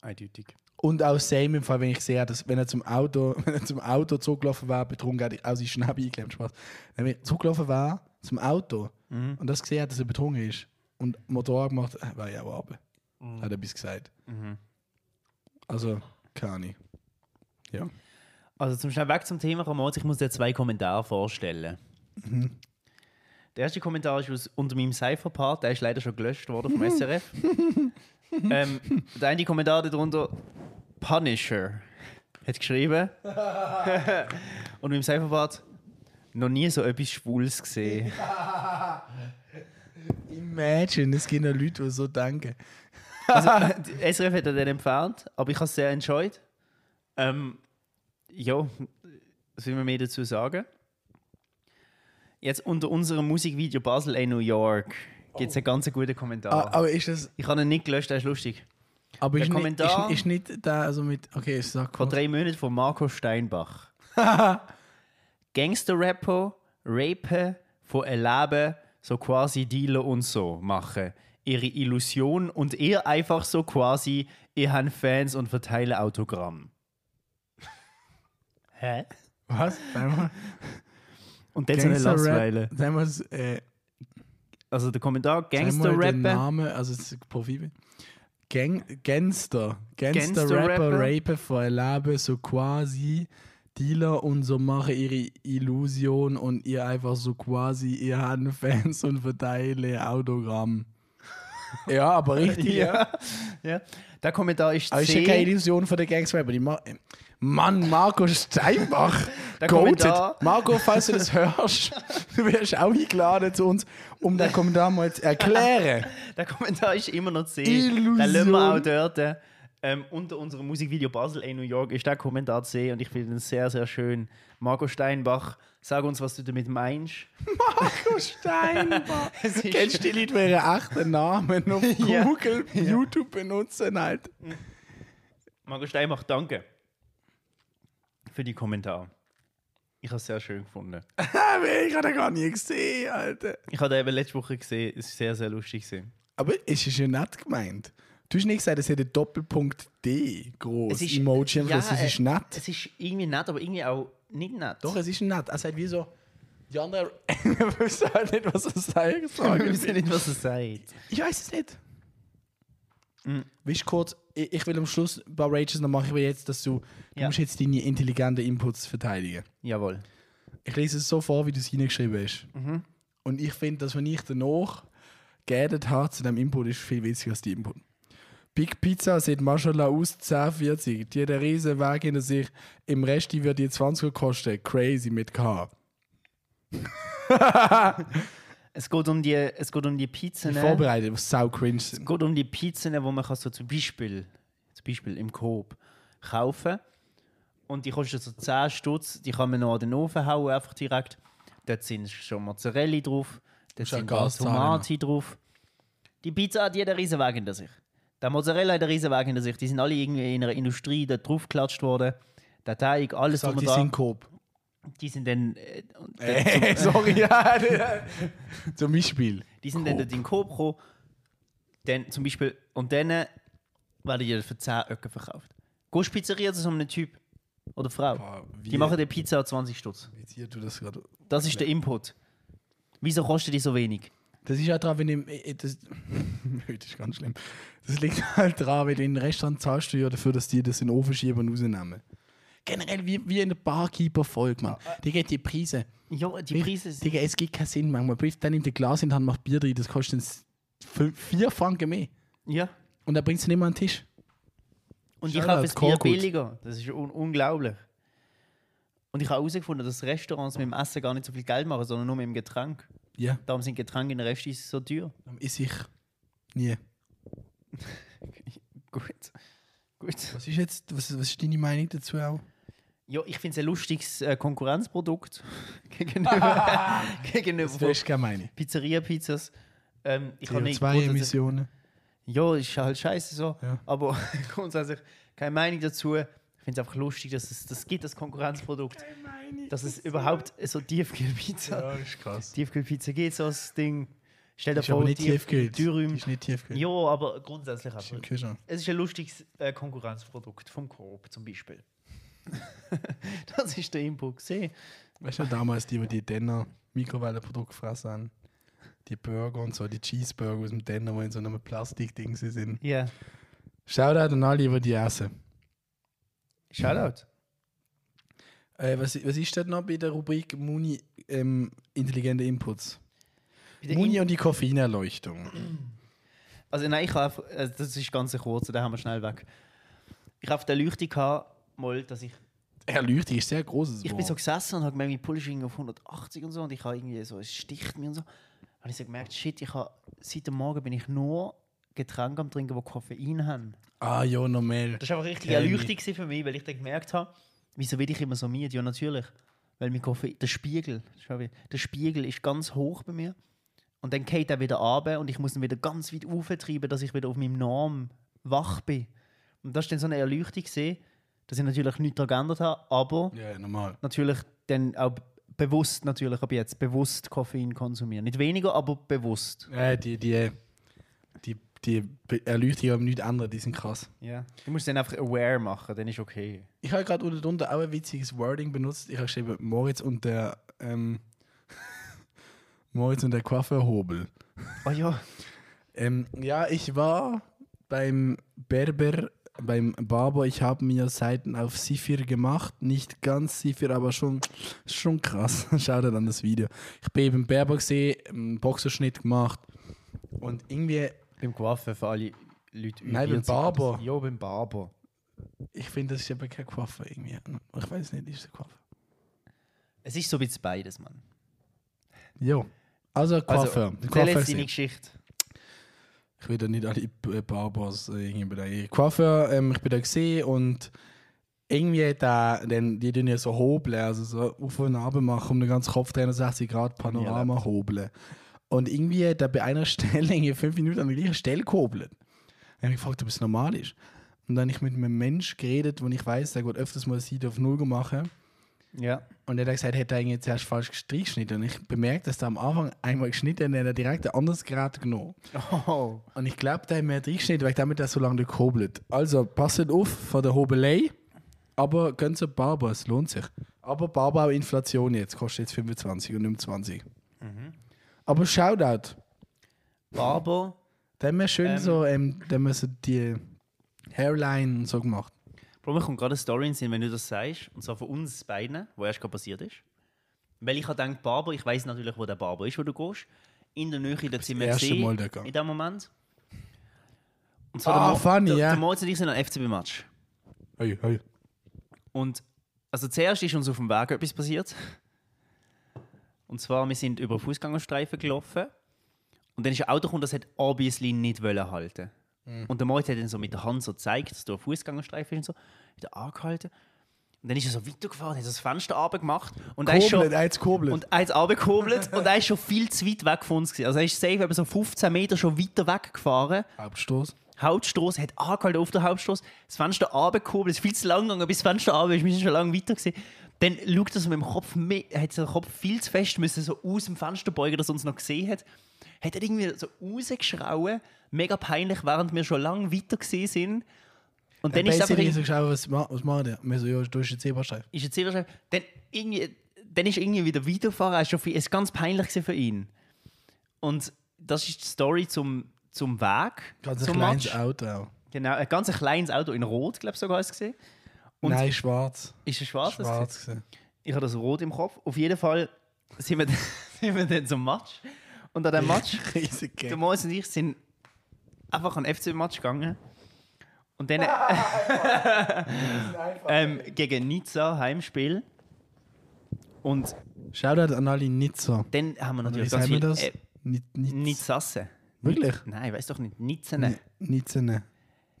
eindeutig. Und auch same im Fall, wenn ich sehe, dass wenn er zum Auto, wenn er zum Auto zugelaufen wäre, betrunken, hätte ich auch sie schnell eingeklemmt. Spaß. Wenn er zugelaufen wäre zum Auto Mhm. und das gesehen hat, dass er betrunken ist und Motor gemacht, wäre ich auch runter. Hat er etwas gesagt. Mhm. Also, keine Ahnung. Ja. Also zum schnell weg zum Thema Ramon, ich muss dir zwei Kommentare vorstellen. Der erste Kommentar ist aus, unter meinem Cypher-Part, der ist leider schon gelöscht worden vom SRF. ähm, der eine Kommentar darunter, Punisher, hat geschrieben. Und mit dem Cypher-Part, noch nie so etwas Schwules gesehen. Imagine, es gibt ja Leute, die so denken. Also, SRF hat er den entfernt, aber ich habe es sehr enjoyed. Ähm, ja, was will man mehr dazu sagen? Jetzt unter unserem Musikvideo Basel in New York gibt es einen ganz guten Kommentar. Ah, aber ist das. ich habe ihn nicht gelöscht, der ist lustig. Aber Der ist, Kommentar- Nicht, ist, ist nicht da, also mit. Okay, ich sag Vor drei Monaten von Marco Steinbach. Gangster-Rapper, Rape von Erleben, so quasi Dealer und so machen. Ihre Illusion und ihr einfach so quasi, ihr habt Fans und verteile Autogramm. Hä? Was? Sag mal. Und dann so eine. Lastweile. Sag mal, äh, Also der Kommentar, Gangster-Rapper. Namen, also das Profil. Gang, Gangster. Gangster Gangster-Rapper. Rapper, Raper vor Leben, so quasi Dealer und so machen ihre Illusion und ihr einfach so quasi, ihr habt Fans und verteile Autogramm. ja, aber richtig, ja. Ja. Der Kommentar ist Aber ist ja keine Illusion von der Gangster Rapper. Die ma Mann, Marco Steinbach. Goated. Marco, falls du das hörst, du wirst auch eingeladen zu uns, um den Kommentar mal zu erklären. Der Kommentar ist immer noch C. Illusion. Den lassen wir auch dort. Ähm, unter unserem Musikvideo Basel in New York ist der Kommentar C und ich finde ihn sehr, sehr schön. Marco Steinbach, sag uns, was du damit meinst. Marco Steinbach. Kennst du die Leute, die ihren echten Namen auf Ja. Google, YouTube benutzen? Halt. Marco Steinbach, danke für die Kommentare. Ich habe es sehr schön gefunden. ich habe den gar nie gesehen, Alter. Ich habe den eben letzte Woche gesehen, es war sehr, sehr lustig. Gewesen. Aber es ist ja nett gemeint. Du hast nicht gesagt, es hat einen Doppelpunkt D groß. Es ist- Emoji, ja, das ist äh, nett. Es ist irgendwie nett, aber irgendwie auch nicht nett. Doch, es ist nett. Er sagt wie so, die anderen wir wissen halt nicht, was er sagt. ich sagen. weiß nicht, was er sagt. Ich weiß es nicht. Mhm. Willst du kurz, ich, ich will am Schluss bei Rages noch machen wir jetzt, dass du, du Ja. musst jetzt deine intelligenten Inputs verteidigen. Jawohl. Ich lese es so vor, wie du es hineingeschrieben hast. Mhm. Und ich finde, dass wenn ich danach geaddet habe zu dem Input, ist viel witziger als die Input. Big Pizza sieht Maschallah aus 1040. Die hat einen riesen Weg hinter sich. Im Rest die wird die 20 kosten. Crazy mit K. Es geht um die, es geht um die Pizzen. Vorbereitet, was sau cringe sind. Es geht um die Pizzen, wo man kann so zum Beispiel, zum Beispiel im Coop kaufen und die kosten so 10 Stutz, die kann man noch an den Ofen hauen, einfach direkt. Dort sind schon Mozzarella drauf, dort sind Gas zahlen Tomate drauf. Die Pizza hat jeder riesen Weg hinter sich. Der Mozzarella hat einen riesen Weg hinter sich. Die sind alle irgendwie in einer Industrie dort draufgeklatscht worden. Der Teig, alles Sag, die dran. sind Coop. Die sind dann, äh, Äh, sorry, ja. Zum Beispiel. Die sind dann Coop. dort in Coop gekommen. Dann zum Beispiel, und dann äh, werden die für 10 Öcken verkauft. Gehst Pizzeria zu so einem Typ oder Frau? Boah, die machen die Pizza an 20 Stutz. Wie du das gerade? Das ist der Input. Wieso kostet die so wenig? Das ist halt dran, wenn du. äh, Das, das ist ganz schlimm. Das liegt halt dran, wenn du in Restaurant zahlst du ja dafür, dass die das in den Ofen schieben und rausnehmen. Generell wie, wie in der Barkeeper-Folge, Mann. Die geht die Preise. Ja, die Preise sind. Digga, es gibt keinen Sinn, manchmal. Brief, dann nimmt der Glas in die Hand, macht Bier drin, das kostet uns fün- vier Franken mehr. Ja. Und er bringt es nicht mehr an den Tisch. Und ich kaufe das Bier billiger. Das ist un unglaublich. Und ich habe herausgefunden, dass Restaurants mit dem Essen gar nicht so viel Geld machen, sondern nur mit dem Getränk. Ja, Darum sind Getränke in der Rest so teuer. dann ist ich nie. Gut. Gut. Was ist jetzt, was, was ist deine Meinung dazu auch? Ja, ich finde es ein lustiges äh, Konkurrenzprodukt gegenüber, gegenüber Das keine Meinung. Pizzeria-Pizzas. Ähm, ich habe nicht CO2-Emissionen. Ja, ist halt scheiße so. Ja. Aber grundsätzlich keine Meinung dazu. Ich finde es einfach lustig, dass es das gibt, das Konkurrenzprodukt. Dass es überhaupt so Tiefkühlpizza, Ja, ist krass. Tiefkühlpizza geht, so das Ding. Stell dir vor, nicht tiefkühlt. Dürüm. Ist nicht tiefkühlt. Ja, aber grundsätzlich einfach. Es ist ein lustiges äh, Konkurrenzprodukt vom Coop zum Beispiel. das ist der Input gesehen. Weißt du, damals die, die die Denner Mikrowellenprodukt gefressen haben? Die Burger und so, die Cheeseburger aus dem Denner, die in so einem Plastikding sind. Ja. Shoutout an alle, die die essen. Shoutout. Äh, was, was ist denn noch bei der Rubrik Muni ähm, intelligente Inputs? Muni In- und die Koffeinerleuchtung. Also nein, ich habe also das ist ganz kurz, da haben wir schnell weg. Ich habe auf der Leuchte mal, dass ich, Erleuchtung ist sehr großes ich bin so gesessen und habe gemerkt, mein Puls ist irgendwie auf 180 und so und ich habe irgendwie so, es sticht mir und so. Und ich so gemerkt, shit, ich habe, seit dem Morgen bin ich nur Getränke am trinken, die Koffein haben. Ah, ja, normal. Das war einfach richtig. Erleuchtung für mich, weil ich dann gemerkt habe, wieso will ich immer so müde? Ja, natürlich. Weil mein Koffein, der Spiegel, der Spiegel ist ganz hoch bei mir. Und dann geht er wieder runter und ich muss ihn wieder ganz weit auftreiben, dass ich wieder auf meinem Norm wach bin. Und das war dann so eine Erleuchtung, gewesen, dass ich natürlich nichts daran geändert habe, aber Ja, normal. natürlich dann auch bewusst, natürlich ab jetzt, bewusst Koffein konsumieren. Nicht weniger, aber bewusst. Äh, die, die, die, die Erleuchtung haben nichts anderes, die sind krass. Ja. Du musst dann einfach aware machen, dann ist okay. Ich habe gerade drunter auch ein witziges Wording benutzt. Ich habe geschrieben, Moritz und der ähm, Moritz und der Coiffeurhobel. Oh ja. Ähm, ja, ich war beim Berber, beim Barber. Ich habe mir Seiten auf Sifir gemacht. Nicht ganz Sifir, aber schon, schon krass. Schaut dann das Video. Ich bin beim Berber gesehen, einen Boxerschnitt gemacht. Und irgendwie, Beim Coiffeur für alle Leute Nein, beim 40. Barber. Ja, beim Barber. ich finde, das ist aber kein Coiffeur irgendwie. Ich weiß nicht, ist es ein Coiffeur? Es ist so ein bisschen beides, Mann. Jo. Also Coiffeur. Also, Der erzähl Coiffeur jetzt deine Geschichte. Ich will da nicht alle Barbers äh, irgendwie beleidigen. Coiffeur, ähm, ich bin da gesehen und irgendwie da, denn die tun ja so hobeln, also so auf und ab machen, um den ganzen Kopf 360 Grad Panorama hobeln. Und irgendwie da bei einer Stelle, irgendwie fünf Minuten an der gleichen Stelle gehobelt. Dann habe ich mich gefragt, ob es normal ist. Und dann habe ich mit einem Mensch geredet, wo ich weiß, der geht öfters mal Seite auf Null machen. Ja. Und er hat gesagt, er hätte eigentlich zuerst falsch geschnitten. Und ich bemerkt, dass er am Anfang einmal geschnitten hat, und er hat direkt ein anderes Gerät genommen. Oh. Und ich glaube, da haben wir reingeschnitten, weil damit er so lange gehobelt. Also, passt auf vor der Hobelei, aber gönnt zur Barber, es lohnt sich. Aber Barber auch Inflation jetzt, kostet jetzt 25 und nicht mehr 20. Aber Shoutout, Barber. da haben wir schön Ähm. so, ähm, da haben wir so die Hairline und so gemacht. Bro, mir kommt gerade eine Story in den Sinn, wenn du das sagst. Und zwar von uns beiden, wo erst gerade passiert ist. Weil ich habe gedacht, Barber, ich weiß natürlich, wo der Barber ist, wo du gehst. In der Nähe, da sind wir gesehen, Mal gegangen. in dem Moment. Und Ah, der Mo- funny, der, ja. Der Moritz und ich sind am FCB-Match. Hey, hey. Und also zuerst ist uns auf dem Weg etwas passiert. Und zwar, wir sind über Fußgängerstreifen gelaufen. Und dann ist ein Auto gekommen, das hat obviously nicht wollen halten. Und der Moritz hat dann so mit der Hand so gezeigt, dass da ein Fußgängerstreifen ist und so. Hat er angehalten. Und dann ist er so weitergefahren, hat das Fenster runtergemacht. Und er ist schon, hat's gehobelt. und hat es runtergekurbelt und er ist schon viel zu weit weg von uns. Gewesen. Also er ist safe etwa so 15 Meter schon weiter weggefahren. Hauptstoß. Hauptstraße, hat angehalten auf der Hauptstraße, das Fenster runtergekurbelt, es ist viel zu lang gegangen, bis das Fenster runter ist, wir sind schon lange weiter gewesen. Dann schaut er so mit dem Kopf, hat den Kopf viel zu fest müssen so aus dem Fenster beugen, dass er uns noch gesehen hat. Hat er irgendwie so rausgeschrauen, mega peinlich, während wir schon lange weiter sind. Und dann ist es einfach Basically so geschaut, was, was macht er? Wir so, ja, du hast einen Zebrastreifen. ist sehr wahrscheinlich. Dann, irgendwie, dann ist irgendwie wieder weitergefahren. Es war war ganz peinlich für ihn. Und das ist die Story zum, zum Weg. Ganz ein zum kleines Match. Auto auch. Genau, ein ganz kleines Auto in Rot, glaube ich, sogar es gesehen. Und- Nein, schwarz. Ist es schwarz? Schwarz. Ich habe das Rot im Kopf. Auf jeden Fall sind wir, sind wir dann zum Match. Und an dem Match, Riesig der. Moritz und ich sind einfach an den FC-Match gegangen. Und dann ähm, gegen Nizza Heimspiel. Und Shoutout an alle Nizza. dann haben wir natürlich ganz sagen wir viel. das? Äh, Ni- Niz- Nizzasse. Wirklich? Nein, weiß doch nicht. Nizzene. Ni- Nizzene.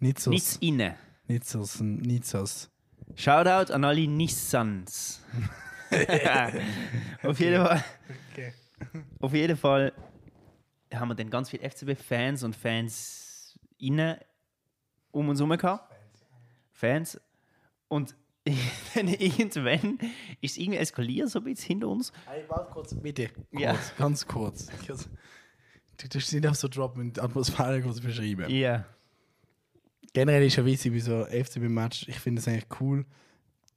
Nizzos. Nizzine. Nizzos. Nizzos. Shoutout an alle Nissans. auf jeden Fall. Okay. Auf jeden Fall haben wir dann ganz viele FCB-Fans und Fans innen um uns herum gehabt. Fans. Und dann irgendwann ist es irgendwie eskaliert, so ein bisschen hinter uns. Hey, warte kurz, bitte. Kurz, Ja. ganz kurz. Du tust nicht auf so Drop und die Atmosphäre kurz beschreiben. Ja. Generell ist ja witzig, wie so FCB-Match, ich finde es eigentlich cool.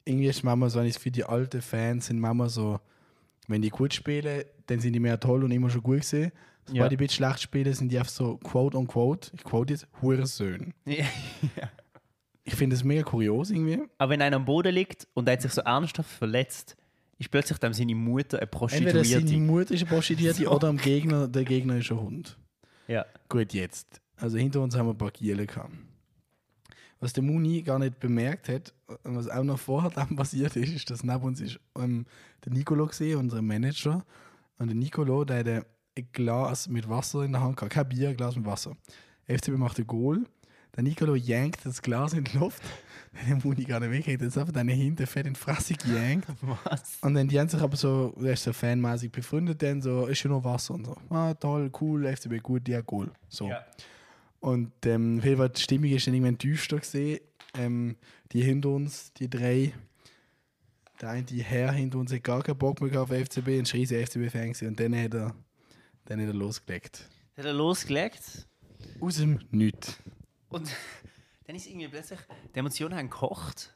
Irgendwie ist manchmal so, wenn ich für die alten Fans sind manchmal so, wenn die gut spielen, dann sind die mehr toll und immer schon gut gesehen. Sobald Ja. die ein bisschen schlecht spielen, sind die einfach so, quote on quote, ich quote jetzt, Hurensöhne. ja. Ich finde es mega kurios irgendwie. Aber wenn einer am Boden liegt und er hat sich so ernsthaft verletzt, ist plötzlich dann seine Mutter eine Entweder seine Prostituierte. Mutter ist eine Prostituierte So. oder am Gegner, der Gegner ist ein Hund. Ja. Gut, jetzt. Also hinter uns haben wir ein paar Giele gehabt. Was der Muni gar nicht bemerkt hat, und was auch noch vorher dann passiert ist, ist, dass neben uns ist ähm, der Nicolo gesehen, unser Manager. Und der Nicolo, der hat ein Glas mit Wasser in der Hand gehabt. Kein Bier, ein Glas mit Wasser. FCB macht ein Goal. Der Nicolo jankt das Glas in die Luft. Der Muni gar nicht weg, hat jetzt einfach deine Hände fett in die Fresse gejankt. Was? Und dann die haben sich aber so, der ist so fanmäßig befreundet, dann so, ist ja noch Wasser und so. Ah, toll, cool, FCB gut, ja, cool. So. Ja. Und ähm, auf jeden Fall, die Stimmung ist dann irgendwann düster gesehen. Ähm, die hinter uns, die drei, der eine die Herr hinter uns hat gar keinen Bock mehr auf FCB, ein riesiger FCB-Fan gewesen. und dann hat er, dann hat er losgelegt. Hat er losgelegt Aus dem Nichts. und dann ist irgendwie plötzlich, die Emotionen haben gekocht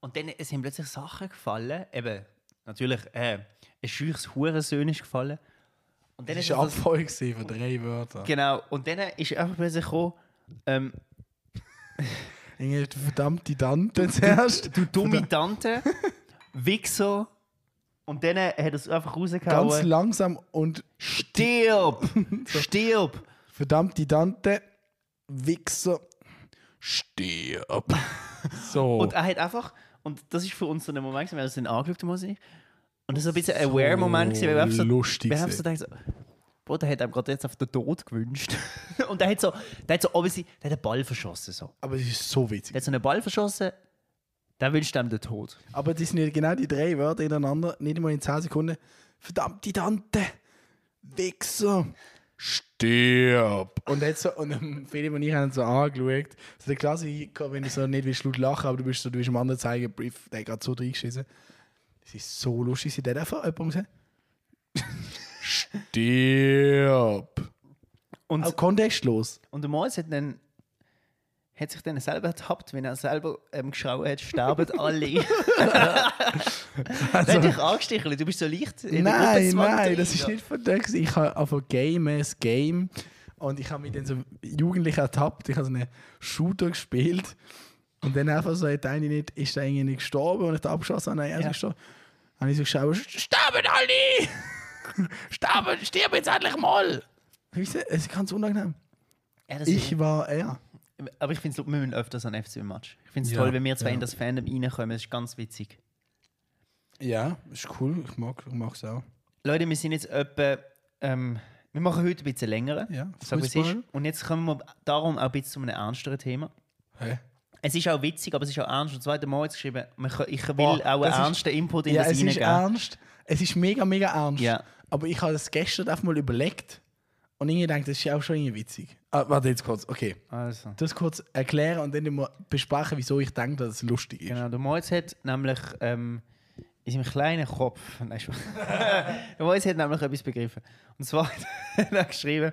und dann es sind plötzlich Sachen gefallen, eben, natürlich, äh, ein scheuches Hurensöhn ist gefallen. Und dann Das ist war ein das, Abfall gewesen von drei Wörtern. genau, und dann ist einfach plötzlich gekommen, ähm, Irgendwie verdammte Tante zuerst. du dumme Tante, Wichser, und dann hat er es einfach Ganz rausgehauen. langsam und Stirb! Stirb! verdammte Tante, Wichser, stirb. So. Und er hat einfach, und das ist für uns so ein Moment, wir haben uns dann angeschaut, muss ich. Und das so ein bisschen ein Aware-Moment, gewesen, weil wir so, lustig. wir haben so gedacht, so, Bro, der hat einem gerade jetzt auf den Tod gewünscht. und der hat so, der hat so, obviously, der hat einen Ball verschossen. So. Aber es ist so witzig. Der hat so einen Ball verschossen, der wünscht einem den Tod. Aber das sind ja genau die drei Wörter hintereinander, nicht einmal in 10 Sekunden. Verdammte Tante, Wichser, stirb. Und, jetzt so, und ähm, Philipp und ich haben so angeschaut. So der Klassiker, wenn du so nicht willst, laut lachen, aber du bist so, du bist am anderen zeigen, Brief, der hat gerade so reingeschissen. Das ist so lustig. Sie hat einfach jemand gesagt, stirb. Und, Auch kontextlos. und der Moritz hat dann hat sich dann selber ertappt, wenn er selber ähm, geschrien hat, sterben alle. Der hat dich angestichelt, du bist so leicht Nein, nein, das ist nicht von der. gewesen. Ich habe einfach Game as Game und ich habe mich dann so jugendlich ertappt. Ich habe so einen Shooter gespielt und dann einfach so hat eine nicht, ist da irgendwie nicht gestorben und ich da abgeschossen habe, nein, er ist Ja. gestorben. Habe ich so geschaut, sterben alle! sterben, stirb jetzt endlich mal! Es ist ganz unangenehm. Ja, Ich war er. Aber ich finde es, wir müssen öfters an FC-Match. Ich finde es Ja, toll, wenn wir zwei ja. in das Fandom reinkommen. Das ist ganz witzig. Ja, ist cool. Ich mag es auch. Leute, wir sind jetzt etwa. Ähm, wir machen heute ein bisschen länger. Ja, Sag, es Fußball. ist. Und jetzt kommen wir darum auch ein bisschen zu einem ernsteren Thema. Hä? Es ist auch witzig, aber es ist auch ernst. Und der Moritz geschrieben, ich will Boah, auch einen das ist- ernsten Input in Ja, das es ist reingeben. ernst. Es ist mega, mega ernst. Ja. Aber ich habe es gestern einfach mal überlegt und irgendwie gedacht, das ist auch schon irgendwie witzig. Ah, warte jetzt kurz, okay. Also. Das kurz erklären und dann immer besprechen, wieso ich denke, dass es lustig ist. Genau, der Moritz hat nämlich ähm, in seinem kleinen Kopf. Nein, der Moritz hat nämlich etwas begriffen. Und zwar hat er geschrieben,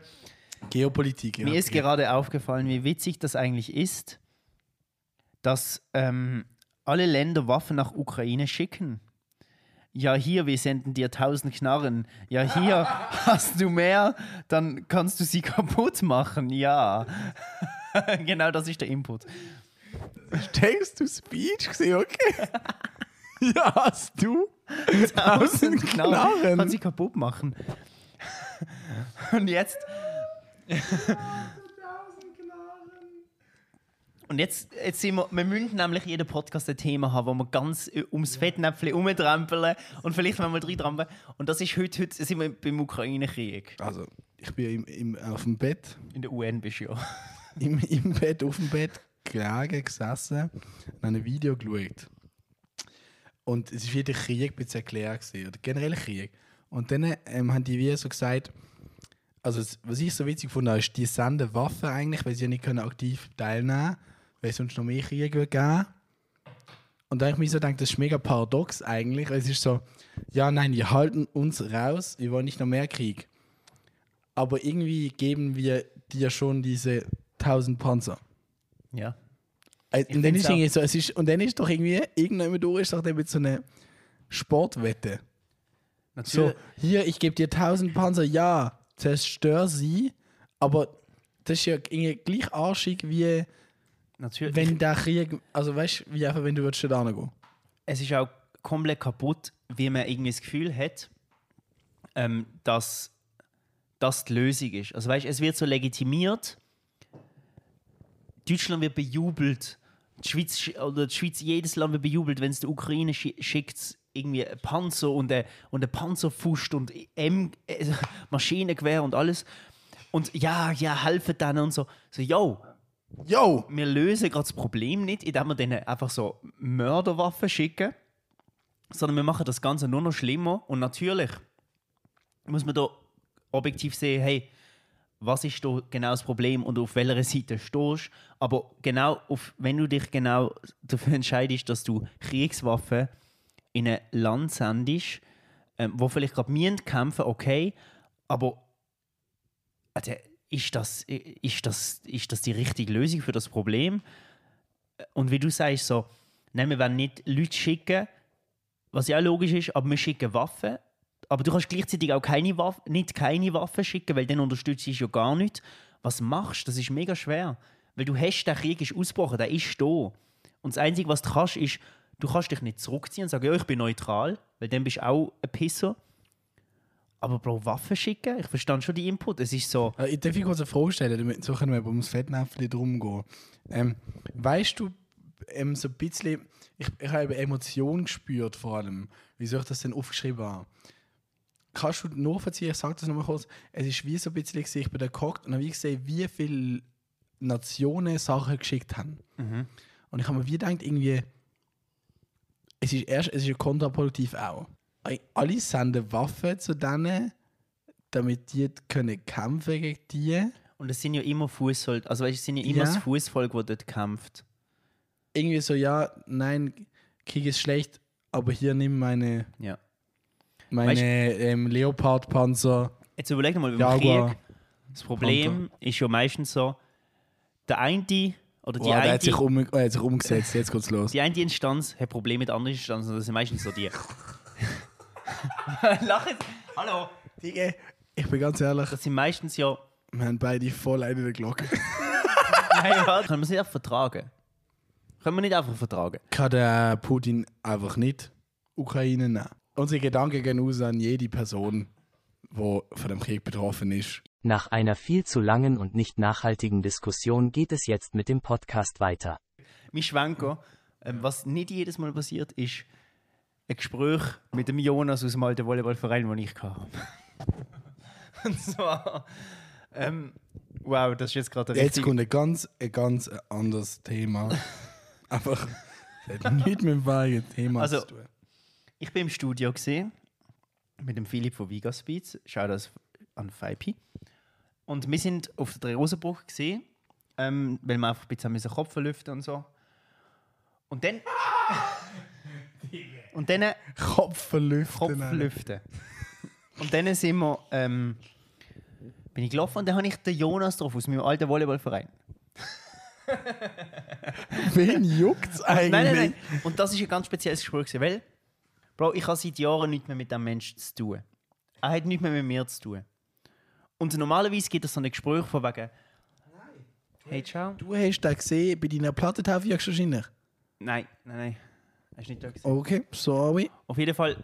Geopolitik. ja. Mir ist gerade aufgefallen, wie witzig das eigentlich ist, dass ähm, alle Länder Waffen nach Ukraine schicken. Ja, hier, wir senden dir tausend Knarren. Ja, hier hast du mehr, dann kannst du sie kaputt machen. Ja. genau das ist der Input. Denkst du Speech gesehen, okay? ja, hast du? Tausend Knarren. Knarren. Kann sie kaputt machen. Und jetzt. Und jetzt, jetzt sind wir, wir müssen nämlich jeden Podcast ein Thema haben, wo wir ganz äh, ums Fettnäpfchen umtrampeln und vielleicht mal drin trampeln. Und das ist heute, heute sind wir beim Ukraine-Krieg. Also, ich bin im, im, auf dem Bett, In der UN bist du ja. im, im Bett, auf dem Bett gelegen, gesessen und ein Video geschaut. Und es war wieder Krieg ein erklärt, oder generell Krieg. Und dann ähm, haben die wie so gesagt, also was ich so witzig fand, ist, die senden Waffen eigentlich, weil sie ja nicht können aktiv teilnehmen können, weil es sonst noch mehr Krieg würde geben. Und da habe ich mir so gedacht, das ist mega paradox eigentlich, es ist so, ja, nein, wir halten uns raus, wir wollen nicht noch mehr Krieg. Aber irgendwie geben wir dir schon diese 1000 Panzer. Ja. Äh, Und dann, ist irgendwie so, es ist, und dann ist doch irgendwie, irgendjemand durch ist doch dann mit so einer Sportwette. So, Natürlich. hier, ich gebe dir 1000 Panzer, ja, zerstör sie, aber das ist ja irgendwie gleich arschig wie natürlich. Wenn der Krieg, also weißt du, wie einfach, wenn du würdest da hingehen. es ist auch komplett kaputt, wie man irgendwie das Gefühl hat, ähm, dass das die Lösung ist. Also weißt, es wird so legitimiert. Deutschland wird bejubelt. Die Schweiz sch- oder die Schweiz, jedes Land wird bejubelt, wenn es der Ukraine schi schickt irgendwie ein Panzer und ein, und ein Panzerfust und M äh, Maschinengewehr und alles. Und ja, ja, helfen denen und so. So, yo, Yo! wir lösen gerade das Problem nicht, indem wir denen einfach so Mörderwaffen schicken, sondern wir machen das Ganze nur noch schlimmer. Und natürlich muss man da objektiv sehen, hey, was ist da genau das Problem und auf welcher Seite stehst. Aber genau, auf, wenn du dich genau dafür entscheidest, dass du Kriegswaffen in ein Land sendest, ähm, wo vielleicht gerade müssen kämpfen, okay, aber also, ist, das, ist, das, ist das die richtige Lösung für das Problem? Und wie du sagst, so, nein, wir werden nicht Leute schicken, was ja auch logisch ist, aber wir schicken Waffen. Aber du kannst gleichzeitig auch keine Waff nicht keine Waffen schicken, weil dann unterstützt du ja gar nicht. Was machst du? Das ist mega schwer. Weil du hast, der Krieg ist ausgebrochen, der ist da. Und das Einzige, was du kannst, ist, du kannst dich nicht zurückziehen und sagen, ja, ich bin neutral, weil dann bist du auch ein Pisser. Aber Bro, Waffen schicken? Ich verstand schon die Input. Es ist so, Äh, Ich darf ich kurz eine Frage stellen, damit so können wir ums Fettnäpfchen drum gehen. Ähm, weißt du, ähm, so ein bisschen, ich, ich habe Emotionen gespürt vor allem, wieso ich das denn aufgeschrieben habe. Kannst du nachvollziehen, ich sage das nochmal kurz, es ist wie so ein bisschen, gewesen, ich bin da gehockt und habe wie gesehen, wie viele Nationen Sachen geschickt haben. Und ich habe mir wie gedacht, irgendwie, es ist erst, es ist ja kontraproduktiv auch. Alle senden Waffen zu denen, damit die können kämpfen gegen die. und es sind ja immer Fußsoldaten, also weißt, es sind ja immer Ja. das Fußvolk, das dort kämpft. Irgendwie so, ja, nein, Krieg ist schlecht, aber hier nimm meine, Ja. meine Weißt- ähm, Leopard-Panzer. Jetzt überleg mal, beim Jaguar. Krieg, das Problem ist ja meistens so, der eine oder die Oh, der eine, hat sich, um, er hat sich umgesetzt, jetzt geht's los. die eine Instanz hat Probleme mit anderen Instanzen, das sind meistens so die. Lach jetzt. Hallo. Digga, ich bin ganz ehrlich, Das sind meistens ja. wir haben beide voll eine der Glocke. Nein, warte. Können wir es nicht einfach vertragen? Können wir nicht einfach vertragen? Kann der Putin einfach nicht Ukraine nehmen. Unsere Gedanken gehen aus an jede Person, die von dem Krieg betroffen ist. Nach einer viel zu langen und nicht nachhaltigen Diskussion geht es jetzt mit dem Podcast weiter. Mein Schwenker, ähm, was nicht jedes Mal passiert, ist ein Gespräch mit dem Jonas aus dem alten Volleyballverein, den ich hatte. Und zwar. Ähm, wow, das ist jetzt gerade Jetzt richtig. kommt ein ganz, ein ganz anderes Thema. Einfach, das hat nichts mit dem vorigen Thema Also- zu tun. Ich bin im Studio gesehen mit dem Philipp von Vigas Beats. Schau das an Feipi. Und wir sind auf der Drehosenbruch gesehen, ähm, weil wir einfach ein bisschen Kopf lüften und so. Und dann. und dann Kopf verlüften. Kopf lüften. Und dann sind wir, ähm, bin ich gelaufen und dann habe ich den Jonas drauf aus meinem alten Volleyballverein. Wen juckt's eigentlich? Nein, nein, nein. Und das ist ein ganz spezielles Gespräch, weil, Bro, ich habe seit Jahren nichts mehr mit dem Menschen zu tun. Er hat nichts mehr mit mir zu tun. Und normalerweise gibt es so ein Gespräch von wegen. Hey, ciao. Du hast da gesehen, bei deiner Plattentafel wahrscheinlich. Nein, nein, nein. Hast du nicht da gesehen? Okay, sorry. Auf jeden Fall,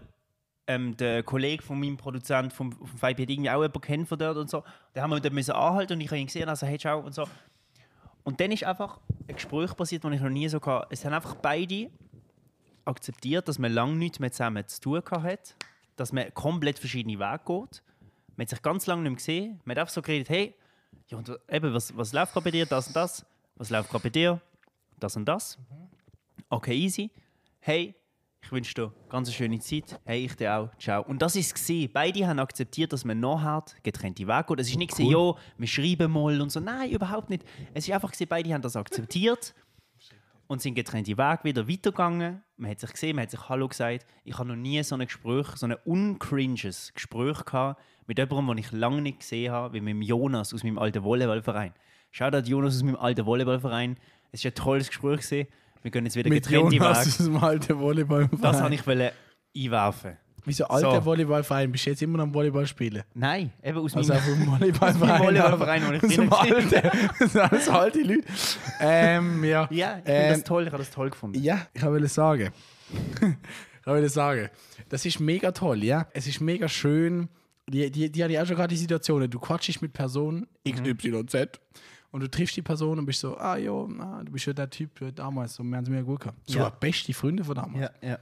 ähm, der Kollege von meinem Produzent vom, vom Five hat irgendwie auch jemanden kennt von dort und so. Da haben wir dort müssen anhalten und ich habe ihn gesehen, also hey, ciao und so. Und dann ist einfach ein Gespräch passiert, das ich noch nie so hatte. Es haben einfach beide akzeptiert, dass man lange nichts mehr zusammen zu tun hat, dass man komplett verschiedene Wege geht. Man hat sich ganz lange nicht mehr gesehen. Man hat einfach so geredet, hey, ja, und eben, was, was läuft gerade bei dir? Das und das. Was läuft gerade bei dir? Das und das. Okay, easy. Hey, ich wünsche dir ganz eine schöne Zeit. Hey, ich dir auch. Ciao. Und das ist es. Beide haben akzeptiert, dass man nachher getrennte Wege geht. Es ist nicht cool. ja, wir schreiben mal und so. Nein, überhaupt nicht. Es ist einfach gewesen, beide haben das akzeptiert und sind getrennte Wege wieder weitergegangen. Man hat sich gesehen, man hat sich Hallo gesagt. Ich habe noch nie so ein Gespräch, so ein uncringes Gespräch gehabt mit jemandem, den ich lange nicht gesehen habe, wie mit dem Jonas aus meinem alten Volleyballverein. Schau da Jonas aus meinem alten Volleyballverein. Es war ein tolles Gespräch. Gewesen. Wir gehen jetzt wieder Mit getrennte Jonas Wege. dem alten Volleyball. Das wollte ich wollte einwerfen. Wie so alter So. Volleyballverein, bist du jetzt immer noch am Volleyball spielen? Nein, eben aus Also meinem... einfach Volleyballverein. Volleyballverein, wo ich drin. Alten. Das sind alles alte Leute. Ähm, ja. Ja, ich finde Ähm, das toll, ich habe das toll gefunden. Ja, ich wollte sagen. ich wollte sagen, das ist mega toll, ja. Es ist mega schön. Die, die, die hatte ich auch schon gerade die Situationen. Du quatschst mit Person XYZ und du triffst die Person und bist so, ah jo, na, du bist ja der Typ äh, damals, so, wir haben es mega gut gehabt. So Ja. beste Freunde von damals. Ja, ja.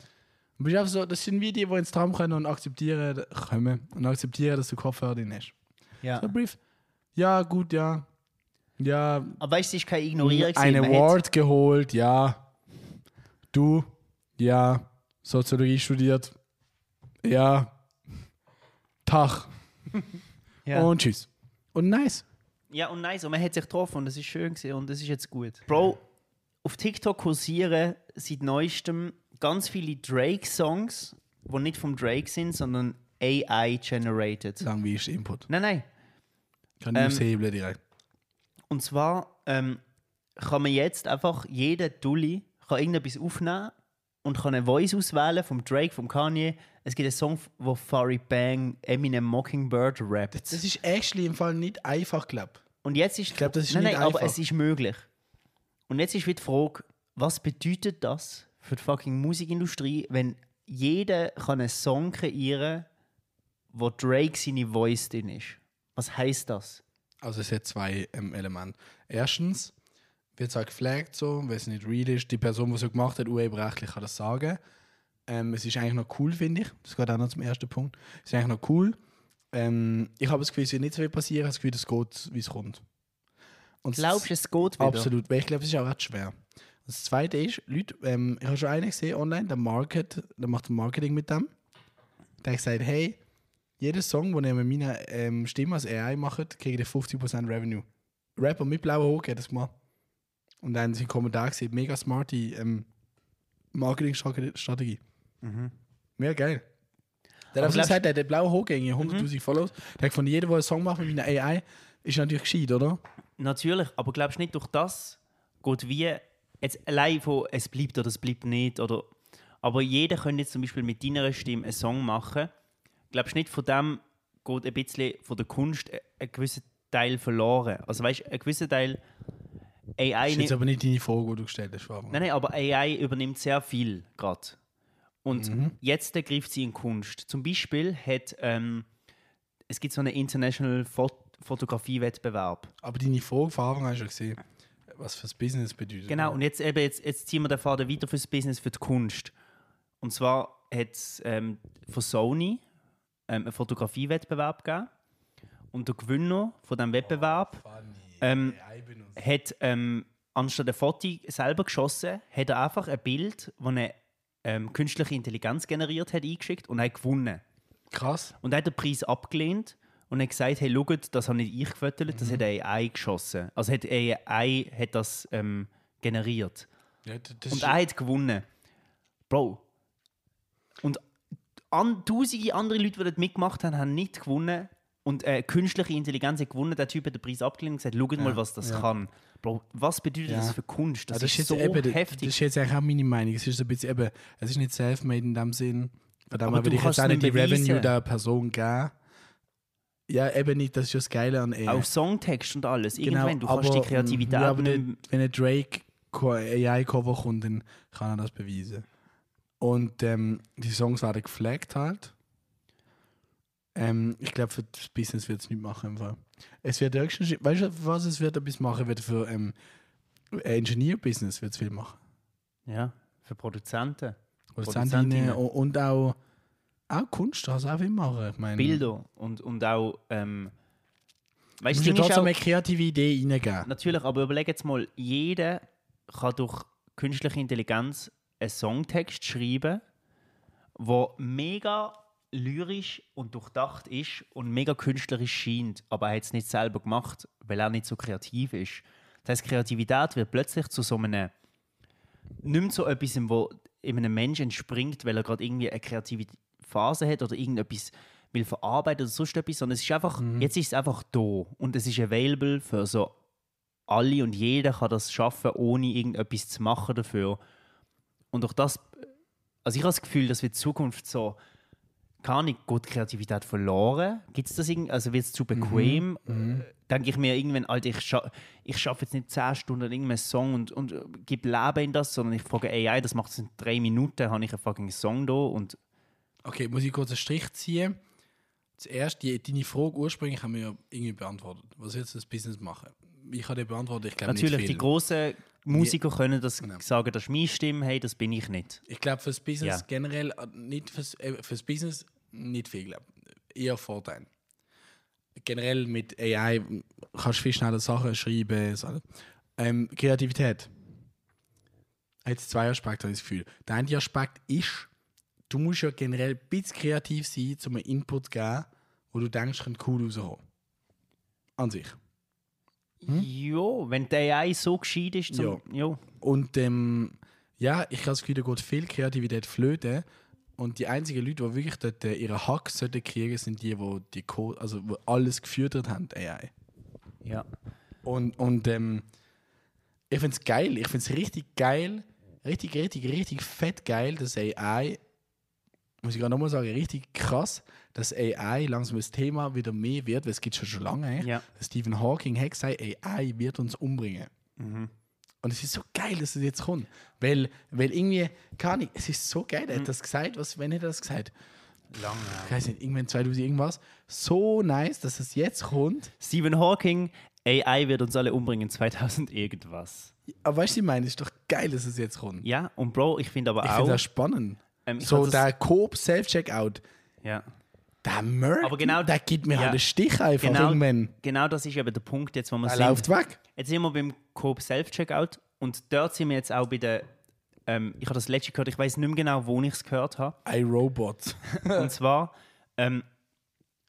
Und bist einfach so, das sind wie die, die ins Traum können und akzeptieren, kommen und akzeptieren, dass du Kopfhörer drin hast. ja. So Brief. Ja, gut, ja. Ja, Aber weißt du, ist kein Ignorieren. ein Award geholt, ja. Du, ja. Soziologie studiert, ja. Tag hat- Ja. und tschüss. Und nice. Ja, und nice. Und man hat sich getroffen und es ist schön gewesen und es ist jetzt gut. Bro, auf TikTok kursieren seit neuestem ganz viele Drake-Songs, die nicht vom Drake sind, sondern AI-generated. Sagen wie ist Input. Nein, nein. Kann ich Ähm, aushebeln direkt. Und zwar ähm, kann man jetzt einfach, jeder Dulli kann irgendetwas aufnehmen und kann eine Voice auswählen vom Drake, vom Kanye. Es gibt einen Song, wo Farid Bang Eminem Mockingbird rappt. Das ist actually im Fall nicht einfach, glaub. Und jetzt ist, ich glaub, das ist nein, nicht nein, aber einfach. es ist möglich. Und jetzt ist wieder die Frage, was bedeutet das für die fucking Musikindustrie, wenn jeder kann einen Song kreieren, wo Drake seine Voice drin ist? Was heißt das? Also es hat zwei ähm, Elemente. Erstens wird es auch geflaggt so, wenn es nicht real ist. Die Person, die es so gemacht hat, urheberrechtlich kann das sagen. Ähm, es ist eigentlich noch cool, finde ich. Das geht auch noch zum ersten Punkt. Es ist eigentlich noch cool. Ähm, ich habe das Gefühl, es wird nicht so viel passieren. Ich habe das Gefühl, es geht, wie es kommt. Und Glaubst du, es geht wieder? Absolut, weil ich glaube, es ist auch recht schwer. Und das Zweite ist, Leute, ähm, ich habe schon einen gesehen online, der, Market, der macht Marketing mit dem. Der hat gesagt, hey, jeder Song, den ihr mit meiner ähm, Stimme als AI macht, kriegt ihr 50% Revenue. Rapper mit blauer Hook hat das gemacht. Und dann sind Kommentar gesehen, mega smarte ähm, Marketingstrategie. Mega geil. Der hat Aber gesagt, der hat blaue Hook, 100.000 Follows. Der hat von jedem, der einen Song macht mit meiner AI, ist natürlich gescheit, oder? Natürlich, aber glaubst du nicht, durch das geht wie jetzt allein von es bleibt oder es bleibt nicht oder aber jeder könnte jetzt zum Beispiel mit deiner Stimme einen Song machen. Glaubst du nicht, von dem geht ein bisschen von der Kunst ein- gewisser Teil verloren? Also weißt du, ein gewisser Teil AI Das ist jetzt aber nicht deine Frage, die du gestellt hast. Fabian. nein, nein, aber AI übernimmt sehr viel gerade. Und Mhm. jetzt greift sie in Kunst. Zum Beispiel hat ähm, es gibt so einen International Fot Fotografie-Wettbewerb. Aber deine an hast du gesehen, was fürs Business bedeutet. Genau, und jetzt, eben, jetzt, jetzt ziehen wir den Faden weiter fürs Business, für die Kunst. Und zwar hat es ähm, von Sony ähm, einen Fotografiewettbewerb gegeben. Und der Gewinner von diesem Wettbewerb ähm, hat ähm, anstatt ein Foto selber geschossen, hat er einfach ein Bild, das eine ähm, künstliche Intelligenz generiert hat, eingeschickt und hat gewonnen. Krass. Und er hat den Preis abgelehnt und hat gesagt, hey, schaut, das habe nicht ich gefüttert, das hat eine AI geschossen. Also hat AI hat das ähm, generiert. Ja, das Und er hat gewonnen. Bro. Und an, tausende andere Leute, die dort mitgemacht haben, haben nicht gewonnen. Und äh, künstliche Intelligenz hat gewonnen. Der Typ hat den Preis abgelehnt und gesagt, schaut mal, was das ja. kann. Bro, was bedeutet Ja. das für Kunst? Das, Ja, das ist, jetzt so eben, Das heftig. ist jetzt eigentlich auch meine Meinung. Es ist so ein bisschen eben, es ist nicht self-made in dem Sinn. Von dem Aber würde ich jetzt kannst auch nicht die beweisen. Revenue der Person geben. Ja, eben nicht, das ist ja das Geile an AI. Auch Songtext und alles. Genau, Irgendwann, du kannst die aber, Kreativität ja, aber nicht wenn ein Drake Co- AI-Cover kommt, dann kann er das beweisen. Und ähm, die Songs werden geflaggt halt. Ähm, ich glaube, für das Business wird es nicht machen. Fall. Es wird höchstens, weißt du, was es wird etwas machen wird für ähm, Engineer-Business wird es viel machen. Ja, für Produzenten. Produzentinnen und, und auch, auch Kunst, das auch viel machen. Ich meine, Bilder und, und auch. Ähm, weißt Du trotzdem auch, eine kreative Idee reingeben. natürlich, aber überleg jetzt mal, jeder kann durch künstliche Intelligenz einen Songtext schreiben, der mega lyrisch und durchdacht ist und mega künstlerisch scheint, aber er hat es nicht selber gemacht, weil er nicht so kreativ ist. Das heißt, Kreativität wird plötzlich zu so einem nicht mehr so etwas, wo in einem Menschen entspringt, weil er gerade irgendwie eine kreative Phase hat oder irgendetwas will verarbeiten oder sonst etwas, sondern es ist einfach, jetzt ist es einfach da und es ist available für so alle und jeder kann das schaffen, ohne irgendetwas zu machen dafür. Und durch das, also ich habe das Gefühl, dass wir in Zukunft so keine Ahnung, geht die Kreativität verloren? Gibt es das irgendwie? Also wird es zu bequem? Mhm. Äh, Denke ich mir irgendwann, Alter, ich, scha ich schaffe jetzt nicht 10 Stunden an irgendeinem Song und, und äh, gebe Leben in das, sondern ich frage AI, das macht es in drei Minuten, habe ich einen fucking Song da und Okay, muss ich kurz einen Strich ziehen? Zuerst, die, deine Frage ursprünglich haben wir ja irgendwie beantwortet. Was willst du das Business machen? Ich habe die beantwortet, ich glaube nicht natürlich, viel. die großen Musiker können das Genau. sagen, das ist meine Stimme, hey, das bin ich nicht. Ich glaube, fürs Business Ja. generell, äh, nicht fürs, äh, fürs Business nicht viel, glaube Eher Vorteil. Generell mit AI kannst du viel schneller Sachen schreiben. So. Ähm, Kreativität. Jetzt zwei Aspekte, habe ich das Gefühl. Der eine Aspekt ist, du musst ja generell ein bisschen kreativ sein, um einen Input zu geben, wo du denkst, könnte cool rauskommen. An sich. Jo, wenn die AI so gescheit ist, zum, Ja. jo. Und ähm, ja, ich habe das Gefühl, da geht viel Kreativität flöten. Und die einzigen Leute, die wirklich dort äh, ihre Hacks sollten kriegen, sind die, die, die Code, also die alles gefüttert haben, AI. ja. Und, und ähm, ich finde es geil, ich finde es richtig geil, richtig, richtig, richtig fett geil, dass AI, muss ich gerade nochmal sagen, richtig krass, dass AI langsam das Thema wieder mehr wird, weil es gibt schon schon lange. Ja. Stephen Hawking hat gesagt, AI wird uns umbringen. Und es ist so geil, dass es jetzt kommt. Weil, weil irgendwie, keine Ahnung, es ist so geil, er hat das gesagt, was, wenn er das gesagt? Lange. Ich weiß nicht, irgendwann 2000 irgendwas. So nice, dass es jetzt kommt. Stephen Hawking, AI wird uns alle umbringen 2000 irgendwas. Aber weißt du, ich meine, es ist doch geil, dass es jetzt kommt. Ja, und Bro, ich finde aber Ich auch. finde das spannend. Ähm, so, der Coop Self-Checkout, ja. der Merk, Aber genau- der gibt mir ja. halt einen Stich einfach Genau, irgendwann. genau das ist eben der Punkt, jetzt, wo wir Er sind. läuft weg. Jetzt sind wir beim Coop Self-Checkout und dort sind wir jetzt auch bei der. Ähm, ich habe das letzte gehört, ich weiß nicht mehr genau, wo ich es gehört habe. iRobot. Und zwar ähm,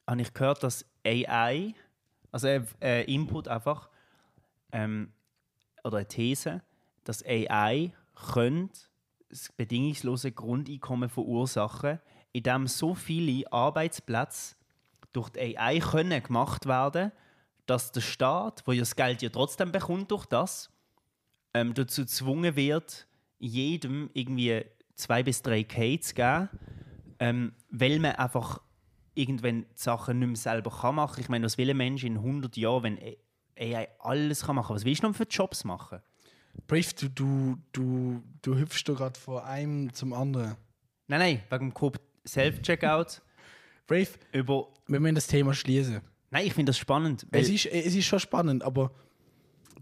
habe ich gehört, dass AI, also äh, äh, Input einfach, ähm, oder eine These, dass AI könnte das bedingungslose Grundeinkommen verursachen, indem so viele Arbeitsplätze durch die AI können gemacht werden, dass der Staat, wo ja das Geld ja trotzdem bekommt durch das, ähm, dazu gezwungen wird, jedem irgendwie zwei bis drei K zu geben, ähm, weil man einfach irgendwann die Sachen nicht mehr selber kann machen. Ich meine, was will ein Mensch in 100 Jahren, wenn AI alles kann machen? Was willst du noch für Jobs machen? Brief, du, du, du, du hüpfst doch gerade von einem zum anderen. Nein, nein, wegen dem Coop Self-Checkout Brave, über... wir müssen das Thema schließen. Nein, ich finde das spannend. Es ist, es ist schon spannend, aber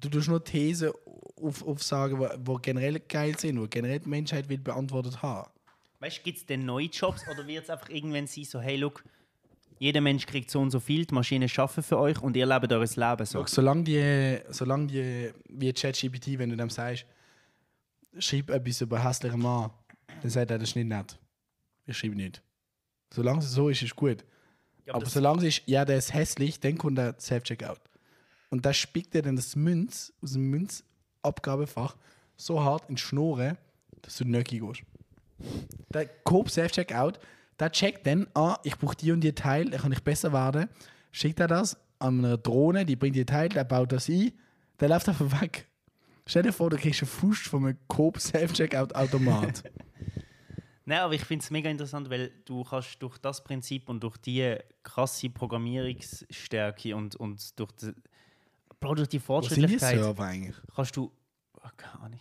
du tust nur Thesen auf, aufsagen, die wo generell geil sind, wo generell die Menschheit will beantwortet haben. weißt du, gibt es denn neue Jobs oder wird es einfach irgendwann sein, so, hey, look, jeder Mensch kriegt so und so viel, die Maschinen schaffen für euch und ihr lebt eures Leben so. Schau, solange die, solange die, wie ChatGPT, wenn du dem sagst, schreib etwas über einen hässlichen Mann, dann sagt er, das ist nicht nett. Ich schreibe nicht. Solange es so ist, ist gut. Ja, aber das- solange es ist, ja, der ist hässlich, dann kommt der Self-Checkout. Und da spickt er dann das Münz aus dem Münzabgabefach so hart in die Schnurre, dass du nicht gehst. Der Coop Self-Checkout, der checkt dann, ah, ich brauche die und die Teil, dann kann ich besser werden. Schickt er das an einer Drohne, die bringt die Teil, der baut das ein, der läuft einfach weg. Stell dir vor, du kriegst einen Fuß von einem Coop Self-Checkout-Automat. Nein, aber ich finde es mega interessant, weil du kannst durch das Prinzip und durch die krasse Programmierungsstärke und, und durch, die, Bro, durch die Wo sind die Fortschrittlichkeit Server eigentlich? kannst du. Oh, keine Ahnung.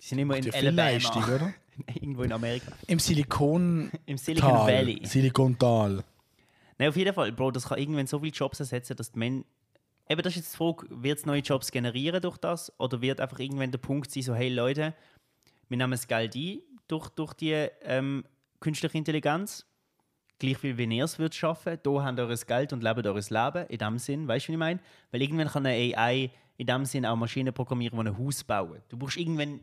Die sind immer in Alabama. oder? Irgendwo in Amerika. Im Silikon Im Silicon Valley. Silikontal. Nein, auf jeden Fall, Bro, das kann irgendwann so viele Jobs ersetzen, dass die Menschen. Eben, das ist jetzt die Frage, wird es neue Jobs generieren durch das? Oder wird einfach irgendwann der Punkt sein, so, hey Leute, wir nehmen das Geld ein durch, durch die ähm, künstliche Intelligenz, gleich viel wie ihr es würdet schaffen, da habt ihr eures Geld und lebt eures Leben, in dem Sinn, weißt du, wie ich meine? Weil irgendwann kann eine AI in dem Sinn auch Maschinen programmieren, die ein Haus bauen. Du brauchst irgendwann,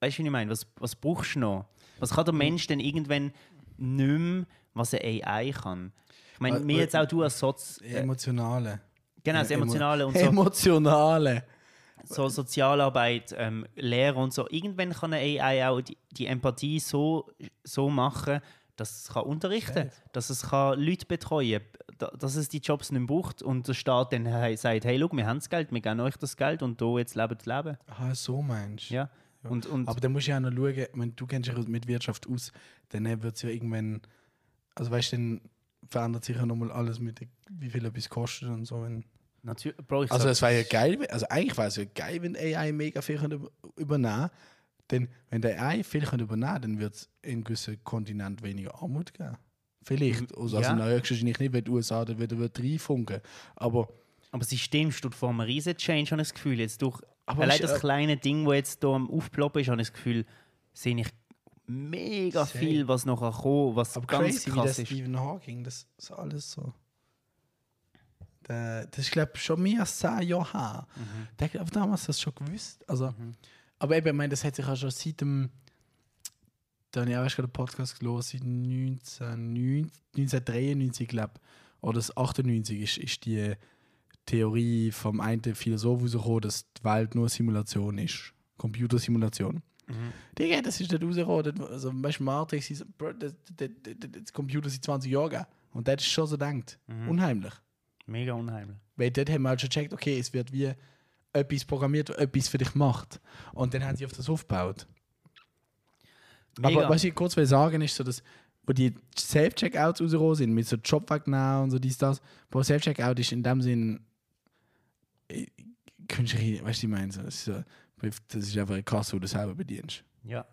weißt du, wie ich meine? Was, was brauchst du noch? Was kann der Mensch denn irgendwann nicht mehr, was eine AI kann? Ich meine, Äh, mir äh, jetzt auch du als Soz... Äh, Emotionale. genau, das Emo- Emotionale und so, Emotionale. so Sozialarbeit, ähm, Lehre und so. Irgendwann kann eine AI auch die, die Empathie so, so machen, dass es kann unterrichten kann, dass es kann Leute betreuen kann, dass es die Jobs nicht mehr braucht und der Staat dann sagt, hey, schau, wir haben das Geld, wir geben euch das Geld und da jetzt lebt das Leben. Ah, so meinst du. Ja. Und, und Aber dann musst du ja auch noch schauen, wenn du kennst dich mit Wirtschaft aus, dann wird es ja irgendwann Also weißt du, dann verändert sich ja nochmal alles mit, wie viel etwas kostet und so. Wenn, Natürlich, Bro, ich also es wäre ja geil, also eigentlich wäre es ja geil, wenn AI mega viel übernehmen Denn wenn der AI viel übernehmen dann wird es in gewissen Kontinenten weniger Armut geben. Vielleicht. Also, Ja. also na, höchstwahrscheinlich nicht, wenn die USA da wieder reinfunken. Aber, Aber das System steht vor einem riesen Change, habe ich das Gefühl. Jetzt durch Aber allein das äh, kleine Ding, das jetzt hier am Aufploppen ist, habe ich das Gefühl, sehe ich mega Same. viel, was noch kommen was aber ganz crazy, wie der krass ist. Stephen Hawking, das ist alles so. Der, das ist, glaube ich, schon mehr als 10 Jahre her. Mhm. Der hat damals das schon gewusst. Also, Aber eben, ich meine, das hat sich ja schon seit dem. Da habe ich auch erst gerade einen Podcast gelesen, seit 1990, 1993, glaube ich. Oder das 98 ist, ist die Theorie vom einen Philosoph rausgekommen, dass die Welt nur Simulation ist. Computersimulation. Mhm. Digga, das ist nicht rausgekommen. Also, weißt du, Matrix das, das, das, das Computer seit 20 Jahren. gegeben. Und das ist schon so denkt. Mhm. Unheimlich. Mega unheimlich. Weil dort haben wir halt schon gecheckt, okay, es wird wie etwas programmiert, das etwas für dich macht. Und dann haben sie auf das aufgebaut. Mega. Aber was ich kurz will sagen, ist so, dass wo die Self-Checkouts rausgekommen sind, mit so Job wegnehmen und so dies, das, wo Self-Checkout ist in dem Sinn äh, künstliche, weißt du, ich meine, so, das ist, so, das ist einfach eine Kasse, wo du selber bedienst. ja.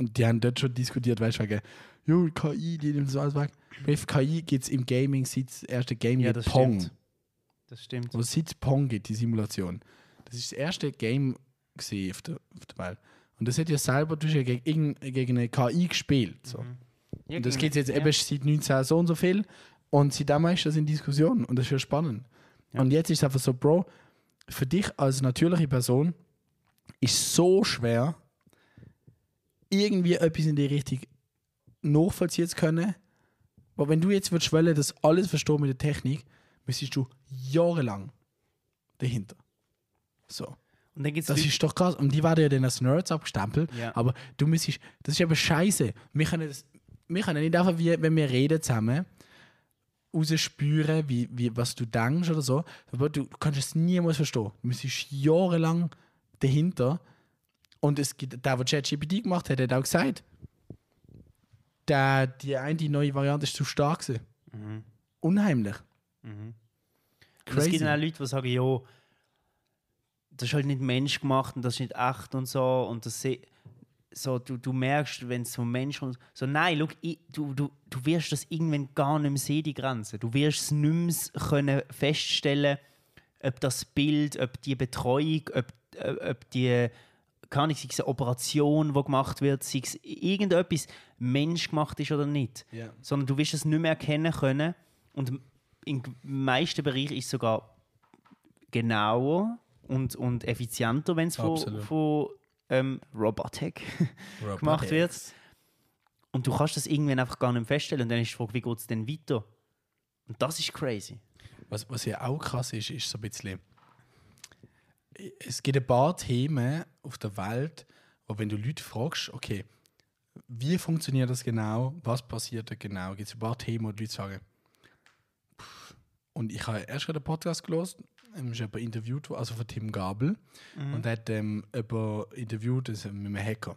Und die haben dort schon diskutiert, weißt du, wegen, jo, KI, die nimmt so alles weg. Bei KI gibt es im Gaming seit das erste Game Ja, mit das Pong. stimmt. Das stimmt. Wo seit Pong gibt, die Simulation. Das ist das erste Game gesehen auf der, auf der Welt. Und das hat ja selber du hast ja gegen, gegen eine KI gespielt. So. Ja, Und das geht jetzt ja. eben seit 19 so und so viel. Und seitdem ist das in Diskussion. Und das ist ja spannend. Ja. Und jetzt ist es einfach so, Bro, für dich als natürliche Person ist so schwer, irgendwie etwas in die Richtung nachvollziehen zu können. Aber wenn du jetzt würdest wollen, das alles verstehen mit der Technik, müsstest du jahrelang dahinter. So. Und dann gibt Das ist doch krass. Und die werden ja dann als Nerds abgestempelt. Ja. Aber du müsstest, das ist aber scheiße. Wir können, das, wir können nicht einfach, wie, wenn wir reden zusammen, rausspüren, wie, wie, was du denkst oder so. Aber du kannst es niemals verstehen. Du müsstest jahrelang dahinter. Und es gibt, der, der ChatGPT gemacht hat, hat auch gesagt, der, die eine die neue Variante ist zu stark gewesen. Mhm. Unheimlich. Es Crazy. gibt dann auch Leute, die sagen, ja, das ist halt nicht menschgemacht und das ist nicht echt und so. Und das so, du, du merkst, wenn es so Mensch und so, nein, schau, ich, du, du, du wirst das irgendwann gar nicht mehr sehen, die Grenze. Du wirst es nicht mehr können feststellen, ob das Bild, ob die Betreuung, ob, äh, ob die, kann ich, sei es eine Operation, die gemacht wird, sei es irgendetwas menschgemacht ist oder nicht Ja. sondern du wirst es nicht mehr erkennen können. Und in den meisten Bereichen ist es sogar genauer und, und effizienter, wenn es von, von ähm, Robotik gemacht wird. Und du kannst das irgendwann einfach gar nicht mehr feststellen. Und dann ist die Frage, wie geht es denn weiter? Und das ist crazy. Was, was ja auch krass ist, ist so ein bisschen. Es gibt ein paar Themen auf der Welt, wo wenn du Leute fragst, okay, wie funktioniert das genau, was passiert da genau, gibt es ein paar Themen, wo die Leute sagen, pff. und ich habe erst gerade einen Podcast gelesen, ähm, ist jemand interviewt, worden, also von Tim Gabel, und er hat ähm, jemand interviewt also mit einem Hacker,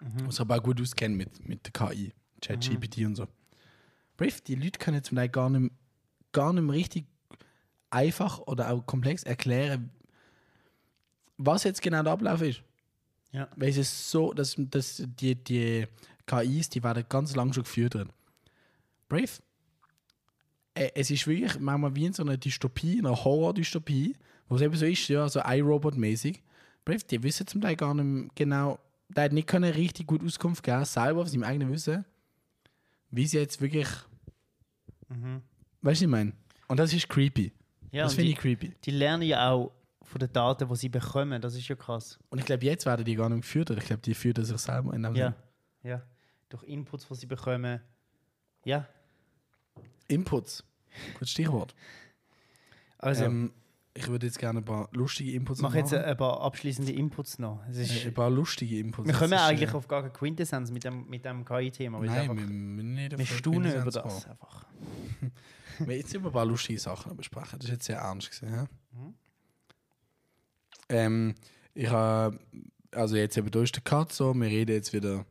der sich aber auch gut auskennt mit, mit der KI, ChatGPT und so. Brief, die Leute können zum Teil gar nicht, gar nicht mehr richtig einfach oder auch komplex erklären, was jetzt genau der Ablauf ist. Ja. Weil es ist so, dass, dass die, die KIs, die werden ganz lang schon geführt. Brave. Äh, es ist wirklich manchmal wie in so einer Dystopie, in einer Horror-Dystopie, wo es eben so ist, ja, so iRobot-mäßig. Die wissen zum Teil gar nicht genau, der hat nicht können richtig gut Auskunft geben, selber aus seinem eigenen Wissen, wie sie jetzt wirklich, weißt du, was ich meine? Und das ist creepy. Ja, das finde die, ich creepy. die lernen ja auch von den Daten, die sie bekommen. Das ist ja krass. Und ich glaube, jetzt werden die gar nicht geführt. Ich glaube, die führen sich selber in dem Ja. Sinn. ja. Durch Inputs, die sie bekommen. Ja. Inputs. Gutes Stichwort. Also, ähm, ich würde jetzt gerne ein paar lustige Inputs ich mache jetzt machen. ein paar abschließende Inputs noch. Ist, Äh, ein paar lustige Inputs. wir kommen ist, eigentlich äh, auf gar keine Quintessenz mit dem, mit dem KI-Thema. Nein, wir, wir, nicht wir staunen über das einfach. Wir jetzt über ein paar lustige Sachen besprechen. Das ist jetzt sehr ernst gewesen. Ja? Mhm. Ähm, ich habe, also jetzt eben durch den Cut so, wir reden jetzt wieder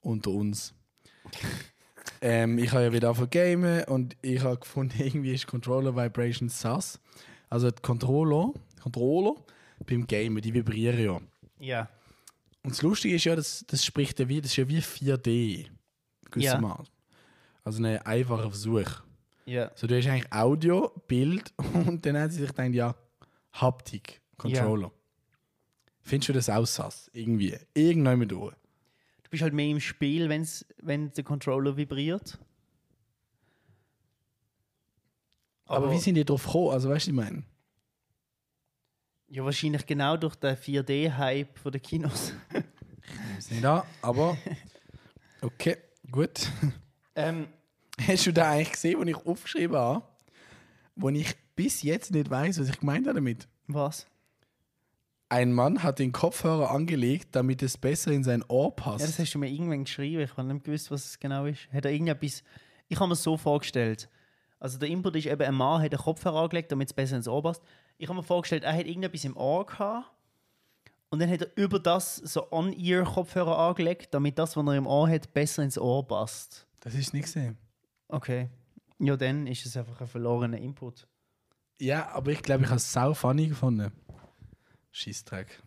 unter uns. ähm, ich habe ja wieder von gamen und ich habe gefunden, irgendwie ist Controller Vibration sus. Also die Controller, Controller beim Gamen, die vibrieren ja. Ja. Und das Lustige ist ja, das, das spricht ja wie, das ist ja wie 4D. Gewissermaßen. Also ein einfacher Versuch. Ja. So, du hast eigentlich Audio, Bild und dann haben sie sich gedacht, ja, Haptik, Controller. Findest du das auch sass? Irgendwie. Irgendwann mit durch. Du bist halt mehr im Spiel, wenn's, wenn der Controller vibriert. Aber, wie sind die drauf gekommen? Also, weißt du, was ich meine? Ja, wahrscheinlich genau durch den 4D-Hype von den Kinos. Da, aber. Okay, gut. ähm, Hast du da eigentlich gesehen, was ich aufgeschrieben habe? Wo ich bis jetzt nicht weiß, was ich gemeint habe damit. was? Ein Mann hat den Kopfhörer angelegt, damit es besser in sein Ohr passt. Ja, das hast du mir irgendwann geschrieben. Ich habe nicht gewusst, was es genau ist. Hat er irgendetwas. Ich habe mir so vorgestellt. Also der Input ist eben, ein Mann hat den Kopfhörer angelegt, damit es besser ins Ohr passt. Ich habe mir vorgestellt, er hat irgendetwas im Ohr gehabt. Und dann hat er über das so On-Ear-Kopfhörer angelegt, damit das, was er im Ohr hat, besser ins Ohr passt. das ist nicht gesehen. Okay. Ja, dann ist es einfach ein verlorener Input. Ja, aber ich glaube, ich habe es sau funny gefunden. Scheißdreck.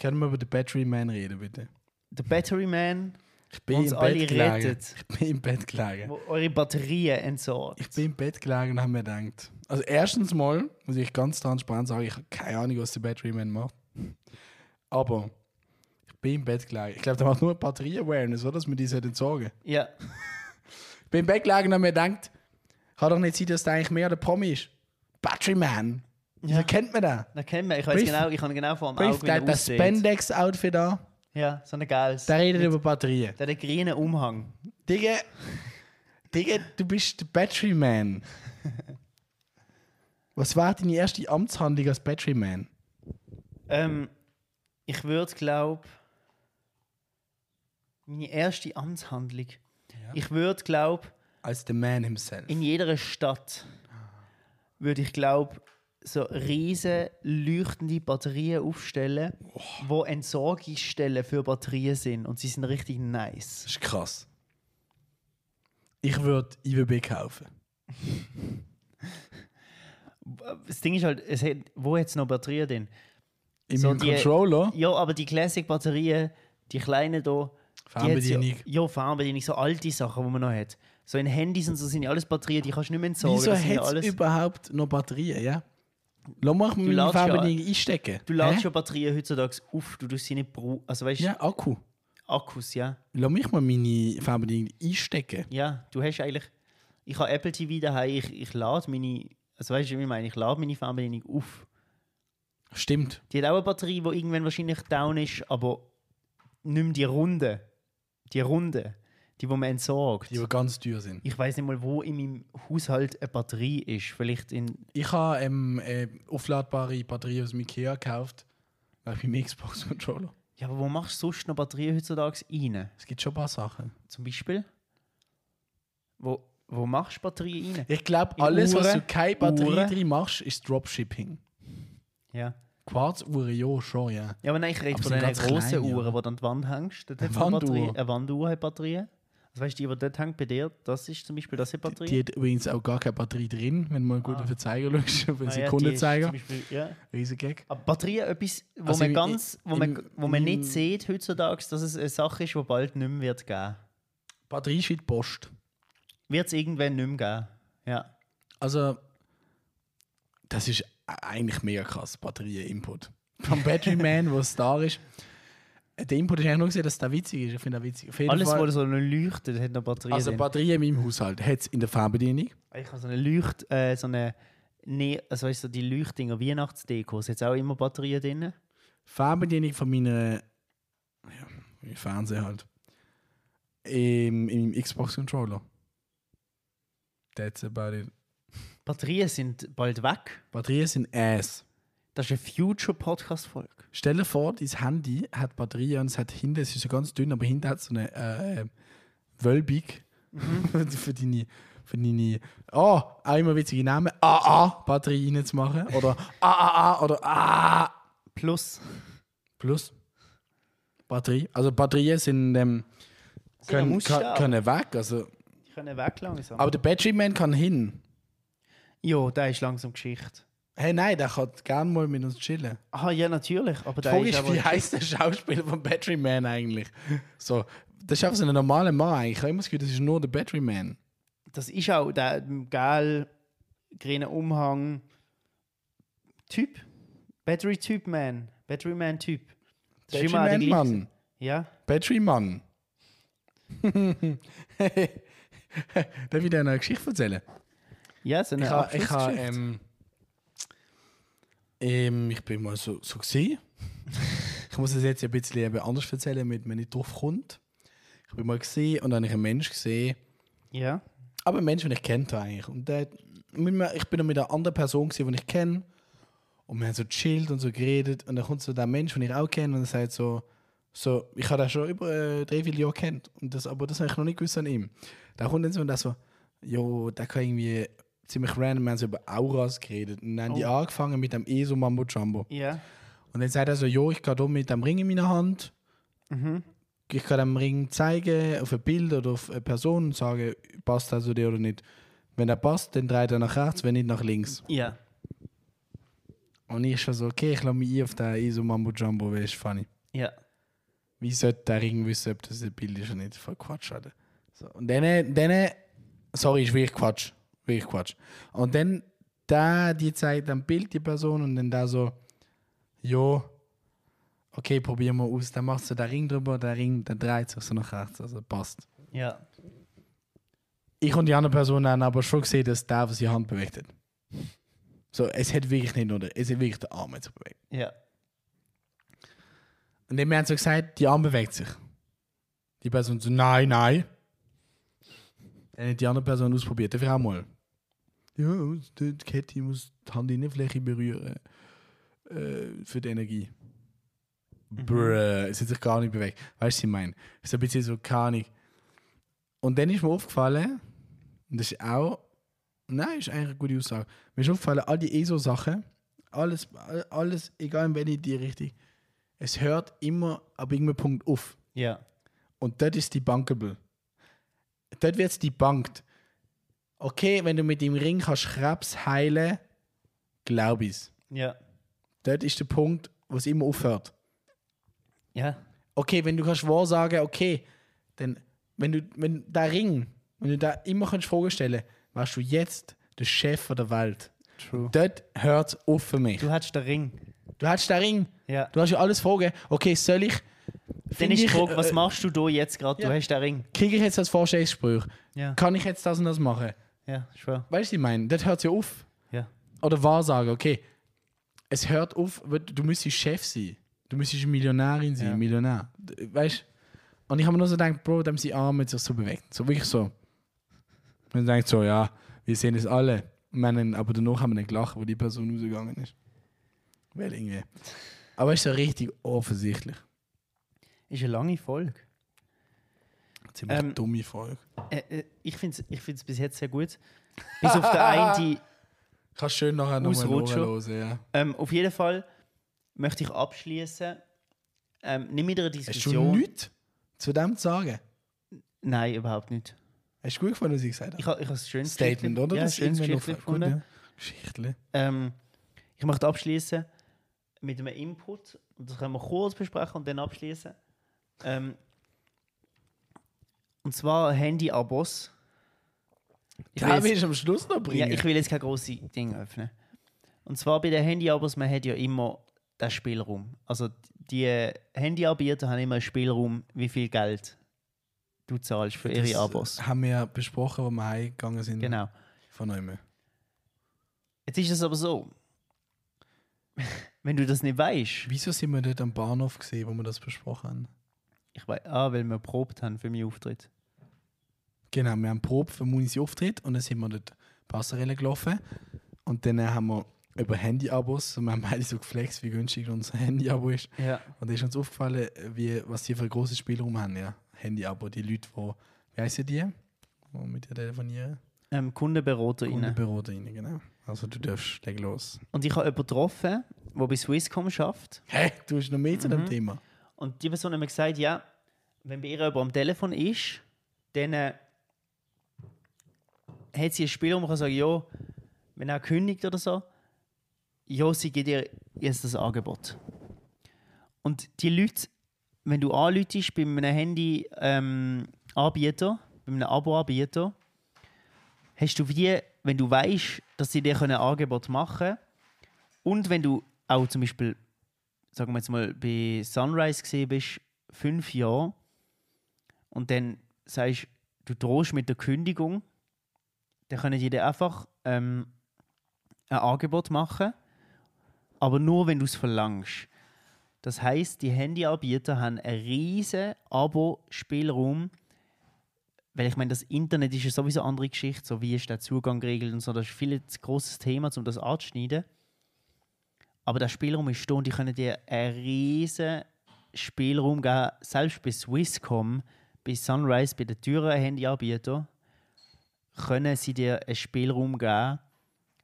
Können wir über den Battery Man reden, bitte? Der Battery Man, Ich bin uns im alle Bett gelegen. rettet, Ich bin im Bett gelegen. wo eure Batterien entsorgt. Ich bin im Bett gelegen und habe mir gedacht. Also, erstens mal muss ich ganz transparent sagen, ich habe keine Ahnung, was der Battery Man macht. Aber ich bin im Bett gelegen. Ich glaube, der macht nur Batterie-Awareness, oder? Dass wir die entsorgen Ja. Ich bin im Bett gelegen und habe mir gedacht, kann doch nicht sein, dass der eigentlich mehr der Promi ist. Battery Man. Ja. Wie kennt man den? Da kennt man, ich weiß Brief- genau, ich habe genau vor dem Brief, Auge, wie der hat das aussieht. Spandex-Outfit an. Ja, so ein geiles. Der redet über Batterien. Der hat einen grünen Umhang. Digga, Digga, du bist der Battery Man. Was war deine erste Amtshandlung als Battery Man? Ähm, ich würde glaube meine erste Amtshandlung. Ich würde glaube Als der Man himself. in jeder Stadt würde ich glaube so riesen leuchtende Batterien aufstellen, wo Entsorgungsstellen für Batterien sind und sie sind richtig nice. Das ist krass. Ich würde IWB kaufen. Das Ding ist halt, es hat, wo hat es noch Batterien drin? In So meinem die- Controller. Ja, aber die Classic-Batterien, die kleinen hier, die hat's ja, Fernbedienung. ja, Fernbedienung, so alte Sachen, die man noch hat. So in Handys und so sind ja alles Batterien, die kannst du nicht mehr entsorgen. Wieso hat es überhaupt noch Batterien? Ja? Lass mal meine ja- Fernbedienung einstecken. du Hä? ja Batterien heutzutage auf, du tust sie nicht brauchen. Also weißt du, Ja, Akku. Akkus, ja. Lass mich mal meine Fernbedienung einstecken. Ja, du hast eigentlich. Ich habe Apple TV daheim, ich, ich lade meine. Also weißt du, wie ich meine? Ich lade meine Fernbedienung auf. Stimmt. Die hat auch eine Batterie, die irgendwann wahrscheinlich down ist, aber mehr die Runde. Die Runde. Die, die man entsorgt. Die, die ganz teuer sind. Ich weiß nicht mal, wo in meinem Haushalt eine Batterie ist. Vielleicht in. Ich habe ähm, äh, aufladbare Batterie aus dem Ikea gekauft. Weil beim Xbox-Controller. Ja, aber wo machst du sonst noch Batterien heutzutage rein? Es gibt schon ein paar Sachen. Zum Beispiel? Wo, wo machst du Batterien rein? Ich glaube, alles, was Uhren? du keine Batterie Uhren? drin machst, ist Dropshipping. Ja. Quarzuhren, ja, schon, ja. Ja, aber nein, ich rede Aber von ganz grossen klein, ja. Uhren, die du an die Wand hängst. Eine eine. Wanduhr. Eine Wanduhr hat Batterien. Also weißt du, die, die dort hängt bei dir, das ist zum Beispiel das hat Batterie. Die hat übrigens auch gar keine Batterie drin, wenn mal gut Ah. auf den Zeiger schaust, auf den Ah ja, die Sekundenzeiger. zum Beispiel- Ja. Riesen Gag. Aber Batterien, etwas, wo Also man im- ganz, wo man, im- wo man im- nicht sieht heutzutage, dass es eine Sache ist, die bald nicht mehr wird geben. Batterie ist wie die Post. Wird es irgendwann nicht mehr geben. Ja. Also, das ist eigentlich mega krass, Batterie-Input. Vom Battery Man, wo es da ist. Der Input ist eigentlich nur gesehen, dass das witzig ist. Ich finde das witzig. Auf jeden Alles, Fall. was so leuchtet, hat noch Batterien also drin. Batterie in meinem Haushalt hat es in der Fernbedienung. Ich habe so eine Leucht, äh, so eine, ne, also weißt du, die Leuchtdinger, Weihnachtsdekos, jetzt auch immer Batterien drin. Fernbedienung von meiner ja, mein Fernseher halt. Im, im Xbox-Controller. That's about it. Batterien sind bald weg. Batterien sind Ass. Das ist eine Future-Podcast-Folge. Stell dir vor, dein Handy hat Batterien und es hat hinten, es ist so ganz dünn, aber hinten hat es so eine äh, Wölbung für deine, für deine, oh, auch immer witzige Namen, AA-Batterie reinzumachen. Oder AAA oder A Plus. plus Batterie. Also Batterien sind, ähm, können, Aussterben. können, weg. Also können weg langsam. Aber der Battery-Man kann hin. ja, der ist langsam Geschichte. Hey, nein, der kann gerne mal mit uns chillen. Ah, ja, natürlich. Aber Die Frage ist wie heißt der Schauspieler von Battery Man eigentlich? So, das ist einfach so ein normaler Mann eigentlich. Ich habe immer das Gefühl, das ist nur der Battery Man. Das ist auch der geil grüne Umhang Typ. Battery Typ Man. Battery Man Typ. Das Battery ist immer der Man, gleiche. Mann. Ja. Battery Mann. Darf ich dir eine Geschichte erzählen? Ja, so eine Ich, ha, ich, ha, Abschlussgeschichte. ähm, ähm, ich bin mal so, so gesehen. ich muss es jetzt ein bisschen anders erzählen, damit man nicht drauf kommt. Ich bin mal gesehen und dann habe ich einen Mensch gesehen, Ja. aber einen Menschen, den ich kenne eigentlich. Und der, ich bin noch mit einer anderen Person gesehen, die ich kenne. Und wir haben so chillt und so geredet. Und dann kommt so der Mensch, den ich auch kenne, und er sagt so, so ich habe den schon über äh, drei, vier Jahre kennt. Und das, aber das habe ich noch nicht gewusst an ihm. Da kommt dann so und der so, jo, der kann irgendwie ziemlich random, wir haben so über Auras geredet. Und dann haben die Oh. angefangen mit dem ESO Mambo Jumbo. Ja. Und dann sagt er so, jo, ich gehe hier mit dem Ring in meiner Hand. Mhm. Ich kann dem Ring zeigen auf ein Bild oder auf eine Person und sagen, passt er zu dir oder nicht. Wenn er passt, dann dreht er nach rechts, wenn nicht nach links. Ja. Und ich schon so, okay, ich lasse mich ein auf den ISO Mambo Jumbo, weil ist funny. Ja. Wie sollte der Ring wissen, ob das ein Bild ist oder nicht? Voll Quatsch, Alter. So, und dann, dann, sorry, ist wirklich Quatsch. Wirklich Quatsch. Und dann, da, die zeigt ein Bild, die Person, und dann da so, jo, okay, probieren wir aus. Dann machst du den Ring drüber, der Ring, der dreht sich so nach rechts, also passt. Ja. Ich und die andere Person haben aber schon gesehen, dass der, was die Hand bewegt hat. So, es hat wirklich nicht nur, es hat wirklich der Arm jetzt bewegt. Ja. Und dann haben sie gesagt, die Arm bewegt sich. Die Person so, nein, nein. Dann hat die andere Person ausprobiert, ich auch mal. Ja, die Kette muss die Handinnenfläche berühren. Äh, für die Energie. Brr, es hat sich gar nicht bewegt. Weißt du, was ich meine? Es ist ein bisschen so, keine Ahnung. Und dann ist mir aufgefallen, und das ist auch, nein, ist eigentlich eine gute Aussage. Mir ist aufgefallen, all die ESO-Sachen, alles, alles, egal in welche die Richtung, es hört immer ab irgendeinem Punkt auf. Ja. Und dort ist die bankable. Dort wird es debunked. Okay, wenn du mit dem Ring kannst Krebs heilen, glaube ich Ja. Dort ist der Punkt, wo es immer aufhört. Ja. Okay, wenn du kannst wahrsagen, okay, dann, wenn du, wenn der Ring, wenn du da immer kannst Fragen stellen, warst du jetzt der Chef der Welt. True. Dort hört es auf für mich. Du hattest den Ring. Du hast den Ring, Ja. du hast ja alles Fragen. Okay, soll ich. Dann ist die ich, Frage, was äh, machst du da jetzt gerade? ja. Du hast den Ring. Kriege ich jetzt das Vorstellungsgespräch? Ja. Kann ich jetzt das und das machen? Ja, schwör. Weißt du, ich meine? Das hört ja auf. Ja. Oder Wahrsagen, okay. Es hört auf, du müsstest Chef sein. Du müsstest eine Millionärin sein, Ja. Millionär. Weißt du? Und ich habe mir nur so gedacht, Bro, dem sie Arme sich so bewegt. So wirklich so. Und ich denke so, ja, wir sehen es alle. Haben- aber danach haben wir dann gelacht, wo die Person rausgegangen ist. Weil irgendwie. Aber es ist ja richtig offensichtlich. Ist eine lange Folge. Ziemlich Ähm, dumme Folge. Äh, äh, ich finde es ich find's bis jetzt sehr gut. Bis auf der eine, die. Kannst schön nachher nochmal hören, ja. Ähm, auf jeden Fall möchte ich abschließen. Ähm, nicht mit einer Hast du Diskussion. nichts zu dem zu sagen? Nein, überhaupt nicht. Hast du gut gefunden, was ich gesagt habe? Ich habe ich es schön Statement, oder? Ja, Das ist schön irgendwann schriftlich auf- gut, gefunden. ja. Geschichtli. Ähm, ich möchte abschließen mit einem Input. Und das können wir kurz besprechen und dann abschließen. Ähm, und zwar Handy-Abos. Ich will Ja, jetzt- willst du am Schluss noch Ja, bringen? ich will jetzt kein grosses Ding öffnen. Und zwar bei den Handyabos, man hat ja immer den Spielraum. Also die Handyanbieter haben immer einen Spielraum, wie viel Geld du zahlst für ihre Das Abos. haben wir ja besprochen, wo wir heimgegangen sind. Genau. Von euch. Jetzt ist es aber so, wenn du das nicht weißt, Wieso sind wir dort am Bahnhof gesehen, wo wir das besprochen haben? ich weiß, ah, weil wir probt haben für meinen Auftritt. Genau, wir haben Probe für Munis Auftritt und dann sind wir dort Passerelle gelaufen. Und dann haben wir über Handy-Abos, und wir haben beide so geflext, wie günstig unser Handy-Abo ist. Ja. Und da ist uns aufgefallen, wie, was die für ein grosses Spielraum haben, ja. Handy-Abo, die Leute, die, wie heißen die? Die mit dir telefonieren? Ähm, Kundenberater rein. Kundenberater rein, genau. Also du darfst, leg los. Und ich habe jemanden getroffen, der bei Swisscom arbeitet. Hä? Du hast noch mehr zu dem Mhm. Thema? Und die Person hat mir gesagt, ja, wenn bei ihr jemand am Telefon ist, dann äh, hat sie ein Spiel, wo man sagen ja, wenn er kündigt oder so, ja, sie gibt dir jetzt das Angebot. Und die Leute, wenn du anläutest bei einem Handy-Anbieter, bei einem Abo-Anbieter, hast du wie, wenn du weißt, dass sie dir ein Angebot machen können und wenn du auch zum Beispiel, sagen wir jetzt mal, bei Sunrise gesehen bist, fünf Jahre und dann sagst du drohst mit der Kündigung, dann können die dir einfach ähm, ein Angebot machen, aber nur wenn du es verlangst. Das heißt, die Handyanbieter haben einen riesen Abo-Spielraum, weil ich meine, das Internet ist ja sowieso eine andere Geschichte, so wie ist der Zugang geregelt und so, das ist viel ein grosses Thema, um das anzuschneiden. Aber der Spielraum ist da und die können dir einen riesen Spielraum geben, selbst bei Swisscom, bei Sunrise, bei den teuren Handyanbietern, können sie dir einen Spielraum geben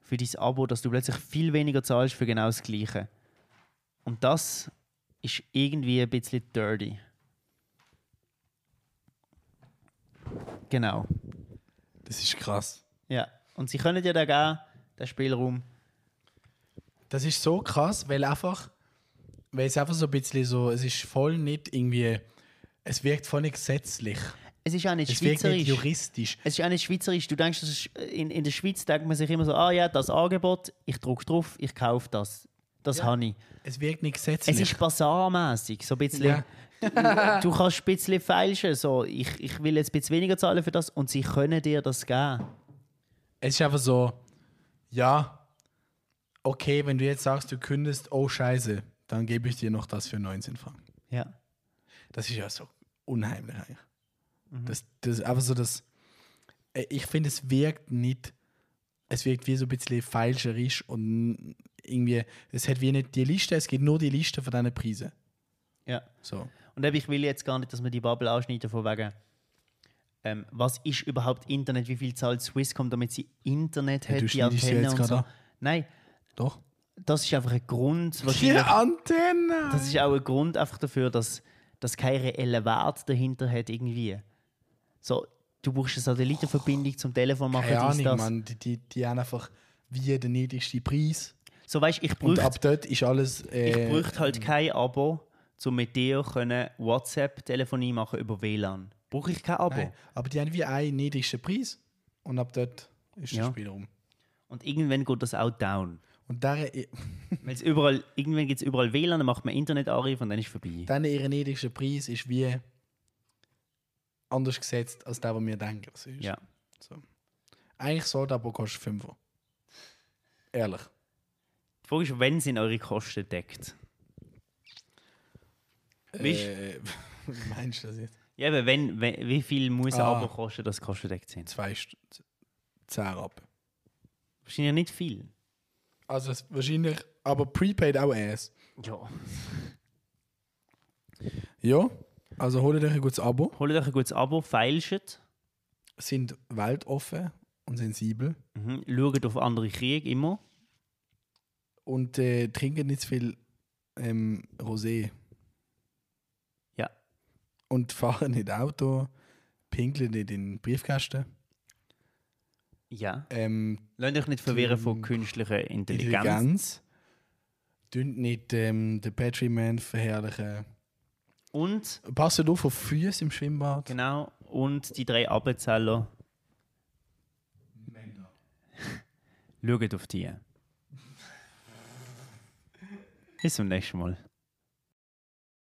für dein Abo, dass du plötzlich viel weniger zahlst für genau das Gleiche. Und das ist irgendwie ein bisschen dirty. Genau. Das ist krass. Ja. Und sie können dir da geben, den Spielraum. Das ist so krass, weil einfach, weil es einfach so ein bisschen so, es ist voll nicht irgendwie, es wirkt voll nicht gesetzlich. Es ist auch nicht Es schweizerisch. nicht juristisch. Es ist auch nicht schweizerisch. Du denkst, ist, in, in der Schweiz denkt man sich immer so, ah ja, das Angebot, ich drücke drauf, ich kaufe das. Das Ja. habe ich. Es wirkt nicht Es gesetzlich. ist basarmäßig, so ein bisschen. Ja. Du kannst ein bisschen feilschen, so, ich, ich will jetzt ein bisschen weniger zahlen für das und sie können dir das geben. Es ist einfach so, ja, okay, wenn du jetzt sagst, du kündest, oh Scheiße, dann gebe ich dir noch das für 19 Franken. Ja. Das ist ja so unheimlich eigentlich. Mhm. Das, das ist einfach so, dass äh, ich finde, es wirkt nicht, es wirkt wie so ein bisschen falscherisch und irgendwie, es hat wie nicht die Liste, es geht nur die Liste von diesen Preisen. ja. So. Und eben, ich will jetzt gar nicht, dass wir die Bubble ausschneiden von wegen, ähm, was ist überhaupt Internet, wie viel zahlt Swisscom, damit sie Internet Ja, hat, die Antenne und so. an. Nein, Doch. das ist einfach ein Grund, Die Antenne! das ist auch ein Grund einfach dafür, dass das kein reellen Wert dahinter hat irgendwie. So, du brauchst eine Satellitenverbindung zum Telefon machen, Keine Ahnung, das. Mann. Die, die, die haben einfach wie der niedrigste Preis. So, weißt ich Und bräuchte ab dort ist alles. Ich Äh, bräuchte halt kein Abo, um mit dir können WhatsApp-Telefonie machen über WLAN. Brauche ich kein Abo. Nein, aber die haben wie einen niedrigsten Preis. Und ab dort ist Ja. das Spielraum. Und irgendwann geht das auch down. Und der, Weil's überall, irgendwann gibt es überall WLAN, dann macht man Internetanruf und dann ist vorbei. dann ihr niedrigster Preis ist wie anders gesetzt als der, was wir denken. es ist. Ja. So. Eigentlich soll das Abo kostet 5 Ehrlich. Die Frage ist, wenn sind eure Kosten deckt? Äh, meinst du das jetzt? Ja, aber wenn, wenn, wie viel muss ein Ah. Abo kosten, dass Kosten deckt sind? Zwei St 10 ab. Wahrscheinlich nicht viel. Also wahrscheinlich, aber Prepaid auch erst. Ja. Ja, also holt euch ein gutes Abo. Holt euch ein gutes Abo, feilscht, Sind weltoffen und sensibel. mhm. schaut auf andere Kriege immer. Und äh, trinken nicht zu viel ähm, Rosé. Ja. Und fahren nicht Auto, pinkeln nicht in den Briefkasten. Ja. Ähm, Lasst euch nicht verwirren von künstlicher Intelligenz. Intelligenz. Dünnt nicht ähm, den Battery Man verherrlichen. Und, Passt auf auf Füße im Schwimmbad. genau, und die drei Appenzeller. Schaut auf die. Bis zum nächsten Mal.